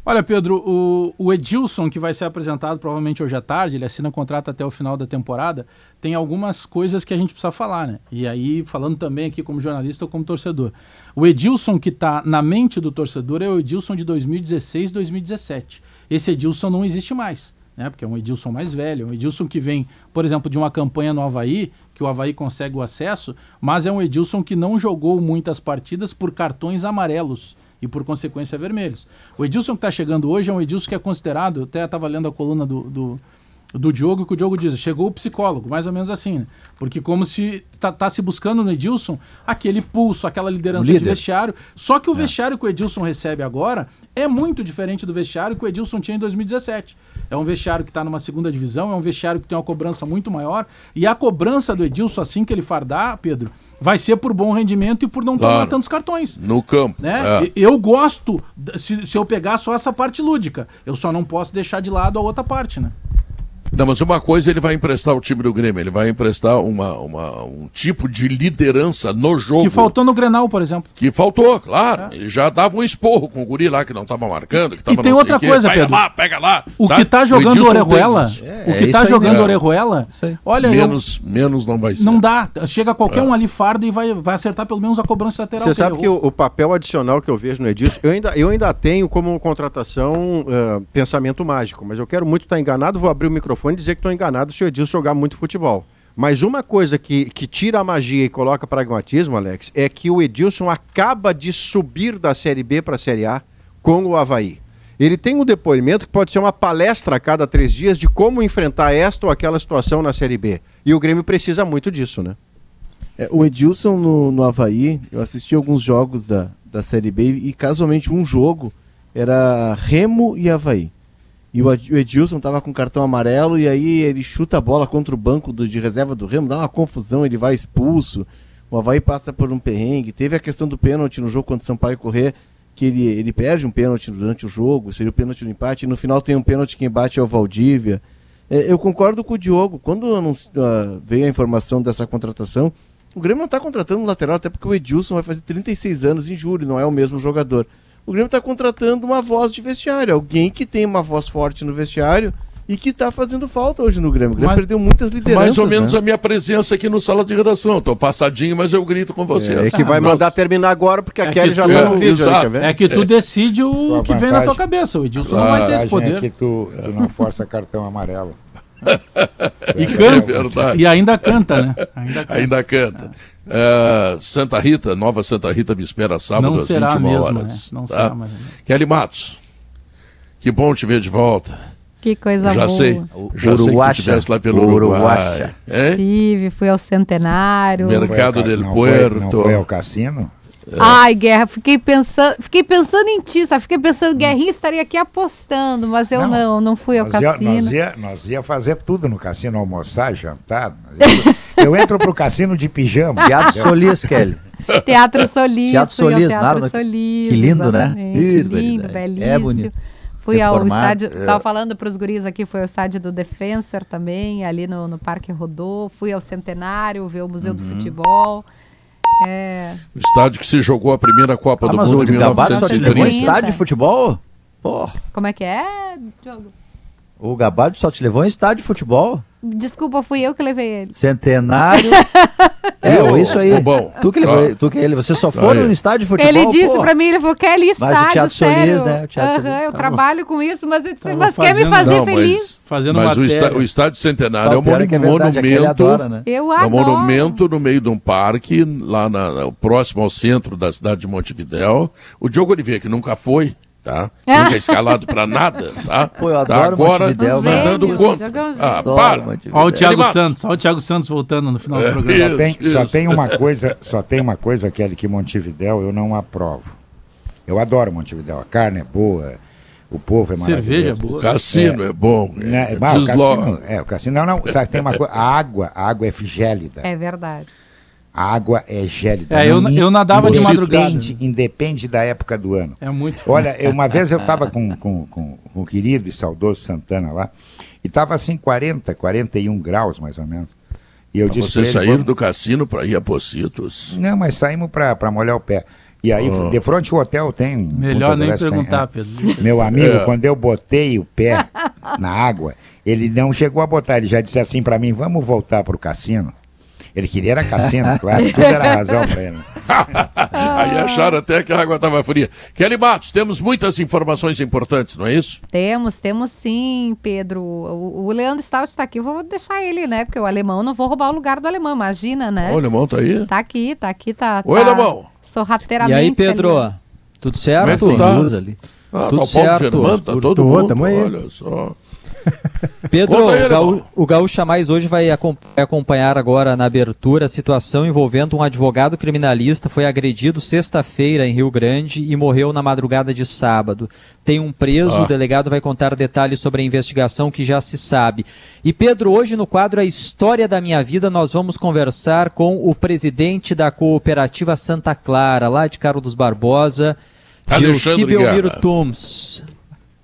[SPEAKER 3] Olha, Pedro, o, o, Edilson, que vai ser apresentado provavelmente hoje à tarde, ele assina contrato até o final da temporada, tem algumas coisas que a gente precisa falar, né? E aí, falando também aqui como jornalista ou como torcedor. O Edilson que está na mente do torcedor é o Edilson de 2016, 2017. Esse Edilson não existe mais, né? Porque é um Edilson mais velho, um Edilson que vem, por exemplo, de uma campanha no Havaí, que o Havaí consegue o acesso, mas é um Edilson que não jogou muitas partidas por cartões amarelos e, por consequência, vermelhos. O Edilson que está chegando hoje é um Edilson que é considerado, até estava lendo a coluna do, do, do Diogo, que o Diogo diz, chegou o psicólogo, mais ou menos assim, né? Porque como se tá, tá, se buscando no Edilson aquele pulso, aquela liderança de vestiário. Só que o é. vestiário que o Edilson recebe agora é muito diferente do vestiário que o Edilson tinha em 2017. É um vestiário que está numa segunda divisão, é um vestiário que tem uma cobrança muito maior. E a cobrança do Edilson, assim que ele fardar, Pedro, vai ser por bom rendimento e por não claro. tomar tantos cartões.
[SPEAKER 2] No campo.
[SPEAKER 3] Né? É. Eu gosto, se, se eu pegar só essa parte lúdica. Eu só não posso deixar de lado a outra parte, né?
[SPEAKER 2] Não, mas uma coisa ele vai emprestar ao time do Grêmio, ele vai emprestar uma, uma, um tipo de liderança no jogo.
[SPEAKER 3] Que faltou no Grenal, por exemplo.
[SPEAKER 2] Que faltou, claro. É. Ele já dava um esporro com o guri lá que não estava marcando. Que tava
[SPEAKER 3] e tem outra coisa,
[SPEAKER 2] pega
[SPEAKER 3] Pedro.
[SPEAKER 2] Lá, pega lá.
[SPEAKER 3] O sabe? que está jogando o Orejuela, é, o que está jogando é. Orejuela, olha...
[SPEAKER 2] Menos, eu, menos não vai ser.
[SPEAKER 3] Não dá. Chega qualquer é. um ali farda e vai, vai acertar pelo menos a cobrança lateral.
[SPEAKER 5] Você sabe que o, o, papel adicional que eu vejo no Edilson, eu ainda, eu ainda tenho como contratação uh, pensamento mágico, mas eu quero muito estar enganado, vou abrir o microfone e dizer que estou enganado se o Edilson jogar muito futebol. Mas uma coisa que, que tira a magia e coloca pragmatismo, Alex, é que o Edilson acaba de subir da Série B para a Série A com o Havaí. Ele tem um depoimento que pode ser uma palestra a cada três dias de como enfrentar esta ou aquela situação na Série B. E o Grêmio precisa muito disso, né?
[SPEAKER 6] É, o Edilson no, no Havaí, eu assisti alguns jogos da, da Série B e casualmente um jogo era Remo e Havaí. E o Edilson tava com cartão amarelo e aí ele chuta a bola contra o banco do, de reserva do Remo, dá uma confusão, ele vai expulso. O Havaí passa por um perrengue. Teve a questão do pênalti no jogo contra o Sampaio Correr, que ele, ele perde um pênalti durante o jogo, seria o pênalti no empate, e no final tem um pênalti que bate ao Valdívia. É, eu concordo com o Diogo. Quando anuncio, uh, veio a informação dessa contratação, o Grêmio não está contratando um lateral, até porque o Edilson vai fazer 36 anos em julho, não é o mesmo jogador o Grêmio está contratando uma voz de vestiário, alguém que tem uma voz forte no vestiário e que está fazendo falta hoje no Grêmio. O Grêmio mas, perdeu muitas lideranças.
[SPEAKER 2] Mais ou menos né? a minha presença aqui no sala de redação. Estou passadinho, mas eu grito com você.
[SPEAKER 5] É, é que vai mandar terminar agora, porque a é Kelly já está no vídeo.
[SPEAKER 3] Ali, é que tu decide o que vem na tua cabeça. O Edilson não vai ter esse poder. É
[SPEAKER 4] que tu, tu não força cartão amarelo.
[SPEAKER 3] e canta. É e ainda canta, né? Ainda canta.
[SPEAKER 2] Ainda canta. É, Santa Rita, Nova Santa Rita me espera sábado
[SPEAKER 3] Não
[SPEAKER 2] às
[SPEAKER 3] será
[SPEAKER 2] 21
[SPEAKER 3] mesmo,
[SPEAKER 2] horas.
[SPEAKER 3] Né? Não tá? será mais.
[SPEAKER 2] Kelly Matos, que bom te ver de volta.
[SPEAKER 9] Que coisa
[SPEAKER 2] já
[SPEAKER 9] boa.
[SPEAKER 2] Sei, já Uruguacha. sei que lá pelo Uruguai.
[SPEAKER 9] Estive, fui ao Centenário.
[SPEAKER 2] Mercado del
[SPEAKER 4] Puerto. Não foi ao cassino?
[SPEAKER 9] É. Ai, Guerra, fiquei pensando, fiquei pensando em ti, sabe? Fiquei pensando, Guerrinha estaria aqui apostando, mas eu não, não, não fui ao cassino.
[SPEAKER 4] Ia, nós, ia, nós ia fazer tudo no cassino, almoçar, jantar. Eu, eu entro pro cassino de pijama.
[SPEAKER 7] Teatro Solis, Kelly.
[SPEAKER 9] Teatro Solis.
[SPEAKER 7] Teatro Solis,
[SPEAKER 9] Teatro Solis.
[SPEAKER 7] Que lindo, né?
[SPEAKER 9] Que lindo, belíssimo.
[SPEAKER 7] É bonito.
[SPEAKER 9] Fui ao estádio, é. tava falando para os guris aqui, foi ao estádio do Defensor também, ali no, no Parque Rodô. Fui ao Centenário, ver o Museu uhum. do Futebol.
[SPEAKER 2] É... O estádio que se jogou a primeira Copa ah, do Mundo em 1930.
[SPEAKER 10] Só estádio de futebol?
[SPEAKER 9] Pô. Como é que é, Diogo?
[SPEAKER 10] O Gabardo só te levou em estádio de futebol?
[SPEAKER 9] Desculpa, fui eu que levei ele.
[SPEAKER 10] Centenário. é, eu, isso aí. Bom, tu que levou, ah. tu que ele. Você só foi no estádio de futebol?
[SPEAKER 9] Ele disse para mim, ele falou, quer ir estádio, mas o teatro sério. Solis, né? O teatro uhum, eu trabalho com isso, mas eu disse, mas fazendo, quer me fazer não, feliz?
[SPEAKER 2] Fazendo mas o, o, estádio Centenário é um monu é monumento. Adora, né? Eu adoro. É um monumento no meio de um parque, lá na, próximo ao centro da cidade de Montevidéu. O Diogo Oliveira, que nunca foi, tá? É. Nunca escalado para nada, tá?
[SPEAKER 10] Pô, eu tá? adoro
[SPEAKER 2] tá? Agora tá dando conta. Ah, para.
[SPEAKER 3] Olha o Thiago Santos, olha o Thiago Santos voltando no final é, do programa.
[SPEAKER 4] Isso, só, tem, só tem uma coisa, só tem uma coisa, Kelly, que Montevidéu eu não aprovo. Eu adoro Montevidéu, a carne é boa, o povo é maravilhoso.
[SPEAKER 2] Cerveja é boa. O cassino é, é bom.
[SPEAKER 4] Né? É, o cassino, é, o cassino, não, não, sabe, tem uma coisa, a água, a água é gélida.
[SPEAKER 9] É verdade.
[SPEAKER 4] A água é gélida.
[SPEAKER 3] É, eu, eu nadava de madrugada.
[SPEAKER 4] Independe, independe da época do ano.
[SPEAKER 3] É muito
[SPEAKER 4] Olha, eu, uma vez eu estava com, com, com, com, o querido e saudoso Santana lá, e estava assim 40, 41 graus mais ou menos.
[SPEAKER 2] E eu disse Vocês saíram do cassino para ir a Pocitos?
[SPEAKER 4] Não, mas saímos para molhar o pé. E aí, oh. de frente ao hotel tem.
[SPEAKER 3] Melhor nem perguntar, tem, é.
[SPEAKER 4] Pedro. Meu amigo, é. quando eu botei o pé na água, ele não chegou a botar, ele já disse assim para mim: vamos voltar para o cassino. Ele queria era cassino, claro, tudo era razão para ele.
[SPEAKER 2] Aí acharam até que a água estava fria. Kelly Matos, temos muitas informações importantes, não é isso?
[SPEAKER 9] Temos, temos sim, Pedro. O, o Leandro Stout está aqui, eu vou deixar ele, né? Porque o alemão, não vou roubar o lugar do alemão, imagina, né?
[SPEAKER 2] O alemão tá aí?
[SPEAKER 9] Tá aqui, tá aqui, tá.
[SPEAKER 2] Oi,
[SPEAKER 9] tá
[SPEAKER 2] alemão.
[SPEAKER 9] Sorrateiramente.
[SPEAKER 10] E aí, Pedro? Ali. Tudo certo?
[SPEAKER 2] Como é que tá? Ali. Ah, tudo tá certo. Germano, tá todo mundo.
[SPEAKER 3] Tamo aí.
[SPEAKER 2] Olha só.
[SPEAKER 10] Pedro, Gaú, o Gaúcha Mais hoje vai acompanhar agora na abertura a situação envolvendo um advogado criminalista foi agredido sexta-feira em Rio Grande e morreu na madrugada de sábado. Tem um preso, ah. o delegado vai contar detalhes sobre a investigação que já se sabe. E Pedro, hoje no quadro A História da Minha Vida, nós vamos conversar com o presidente da cooperativa Santa Clara, lá de Carlos Barbosa, Gilci Belmiro Tums.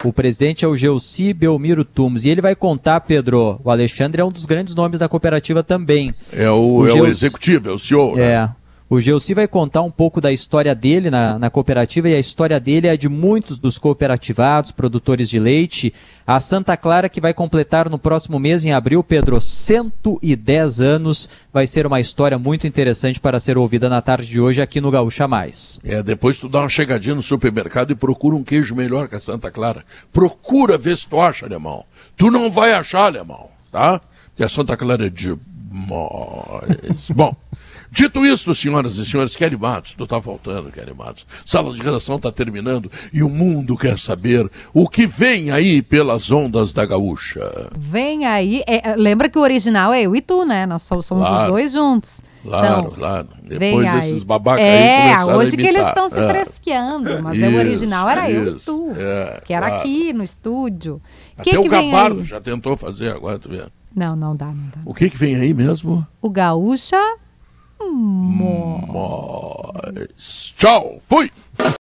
[SPEAKER 10] O presidente é o Gelsi Belmiro Tumes. E ele vai contar, Pedro, o Alexandre é um dos grandes nomes da cooperativa também.
[SPEAKER 2] É o, o, é o executivo, é o senhor.
[SPEAKER 10] Né? O Gelsi vai contar um pouco da história dele na, na, cooperativa e a história dele é de muitos dos cooperativados, produtores de leite. A Santa Clara, que vai completar no próximo mês, em abril, Pedro, 110 anos. Vai ser uma história muito interessante para ser ouvida na tarde de hoje aqui no Gaúcha Mais.
[SPEAKER 2] É, depois tu dá uma chegadinha no supermercado e procura um queijo melhor que a Santa Clara. Procura ver se tu acha, alemão. Tu não vai achar, alemão, tá? Porque a Santa Clara é demais. Bom. Dito isso, senhoras e senhores, Kelly Matos, tu tá faltando, Kelly Matos. Sala de redação tá terminando e o mundo quer saber o que vem aí pelas ondas da gaúcha.
[SPEAKER 9] Vem aí, é, lembra que o original é eu e tu, né? Nós somos claro, os dois juntos.
[SPEAKER 2] Claro, então, claro. Depois desses babacas
[SPEAKER 9] é, aí hoje que eles estão se é. fresqueando, mas isso, o original era isso, eu e tu, é, que era claro. aqui no estúdio.
[SPEAKER 2] Até que o que Gabardo já tentou fazer agora, tu vê.
[SPEAKER 9] Não, não dá, não dá.
[SPEAKER 2] O que que vem aí mesmo?
[SPEAKER 9] O Gaúcha
[SPEAKER 2] Mo... Mas... Tchau, fui!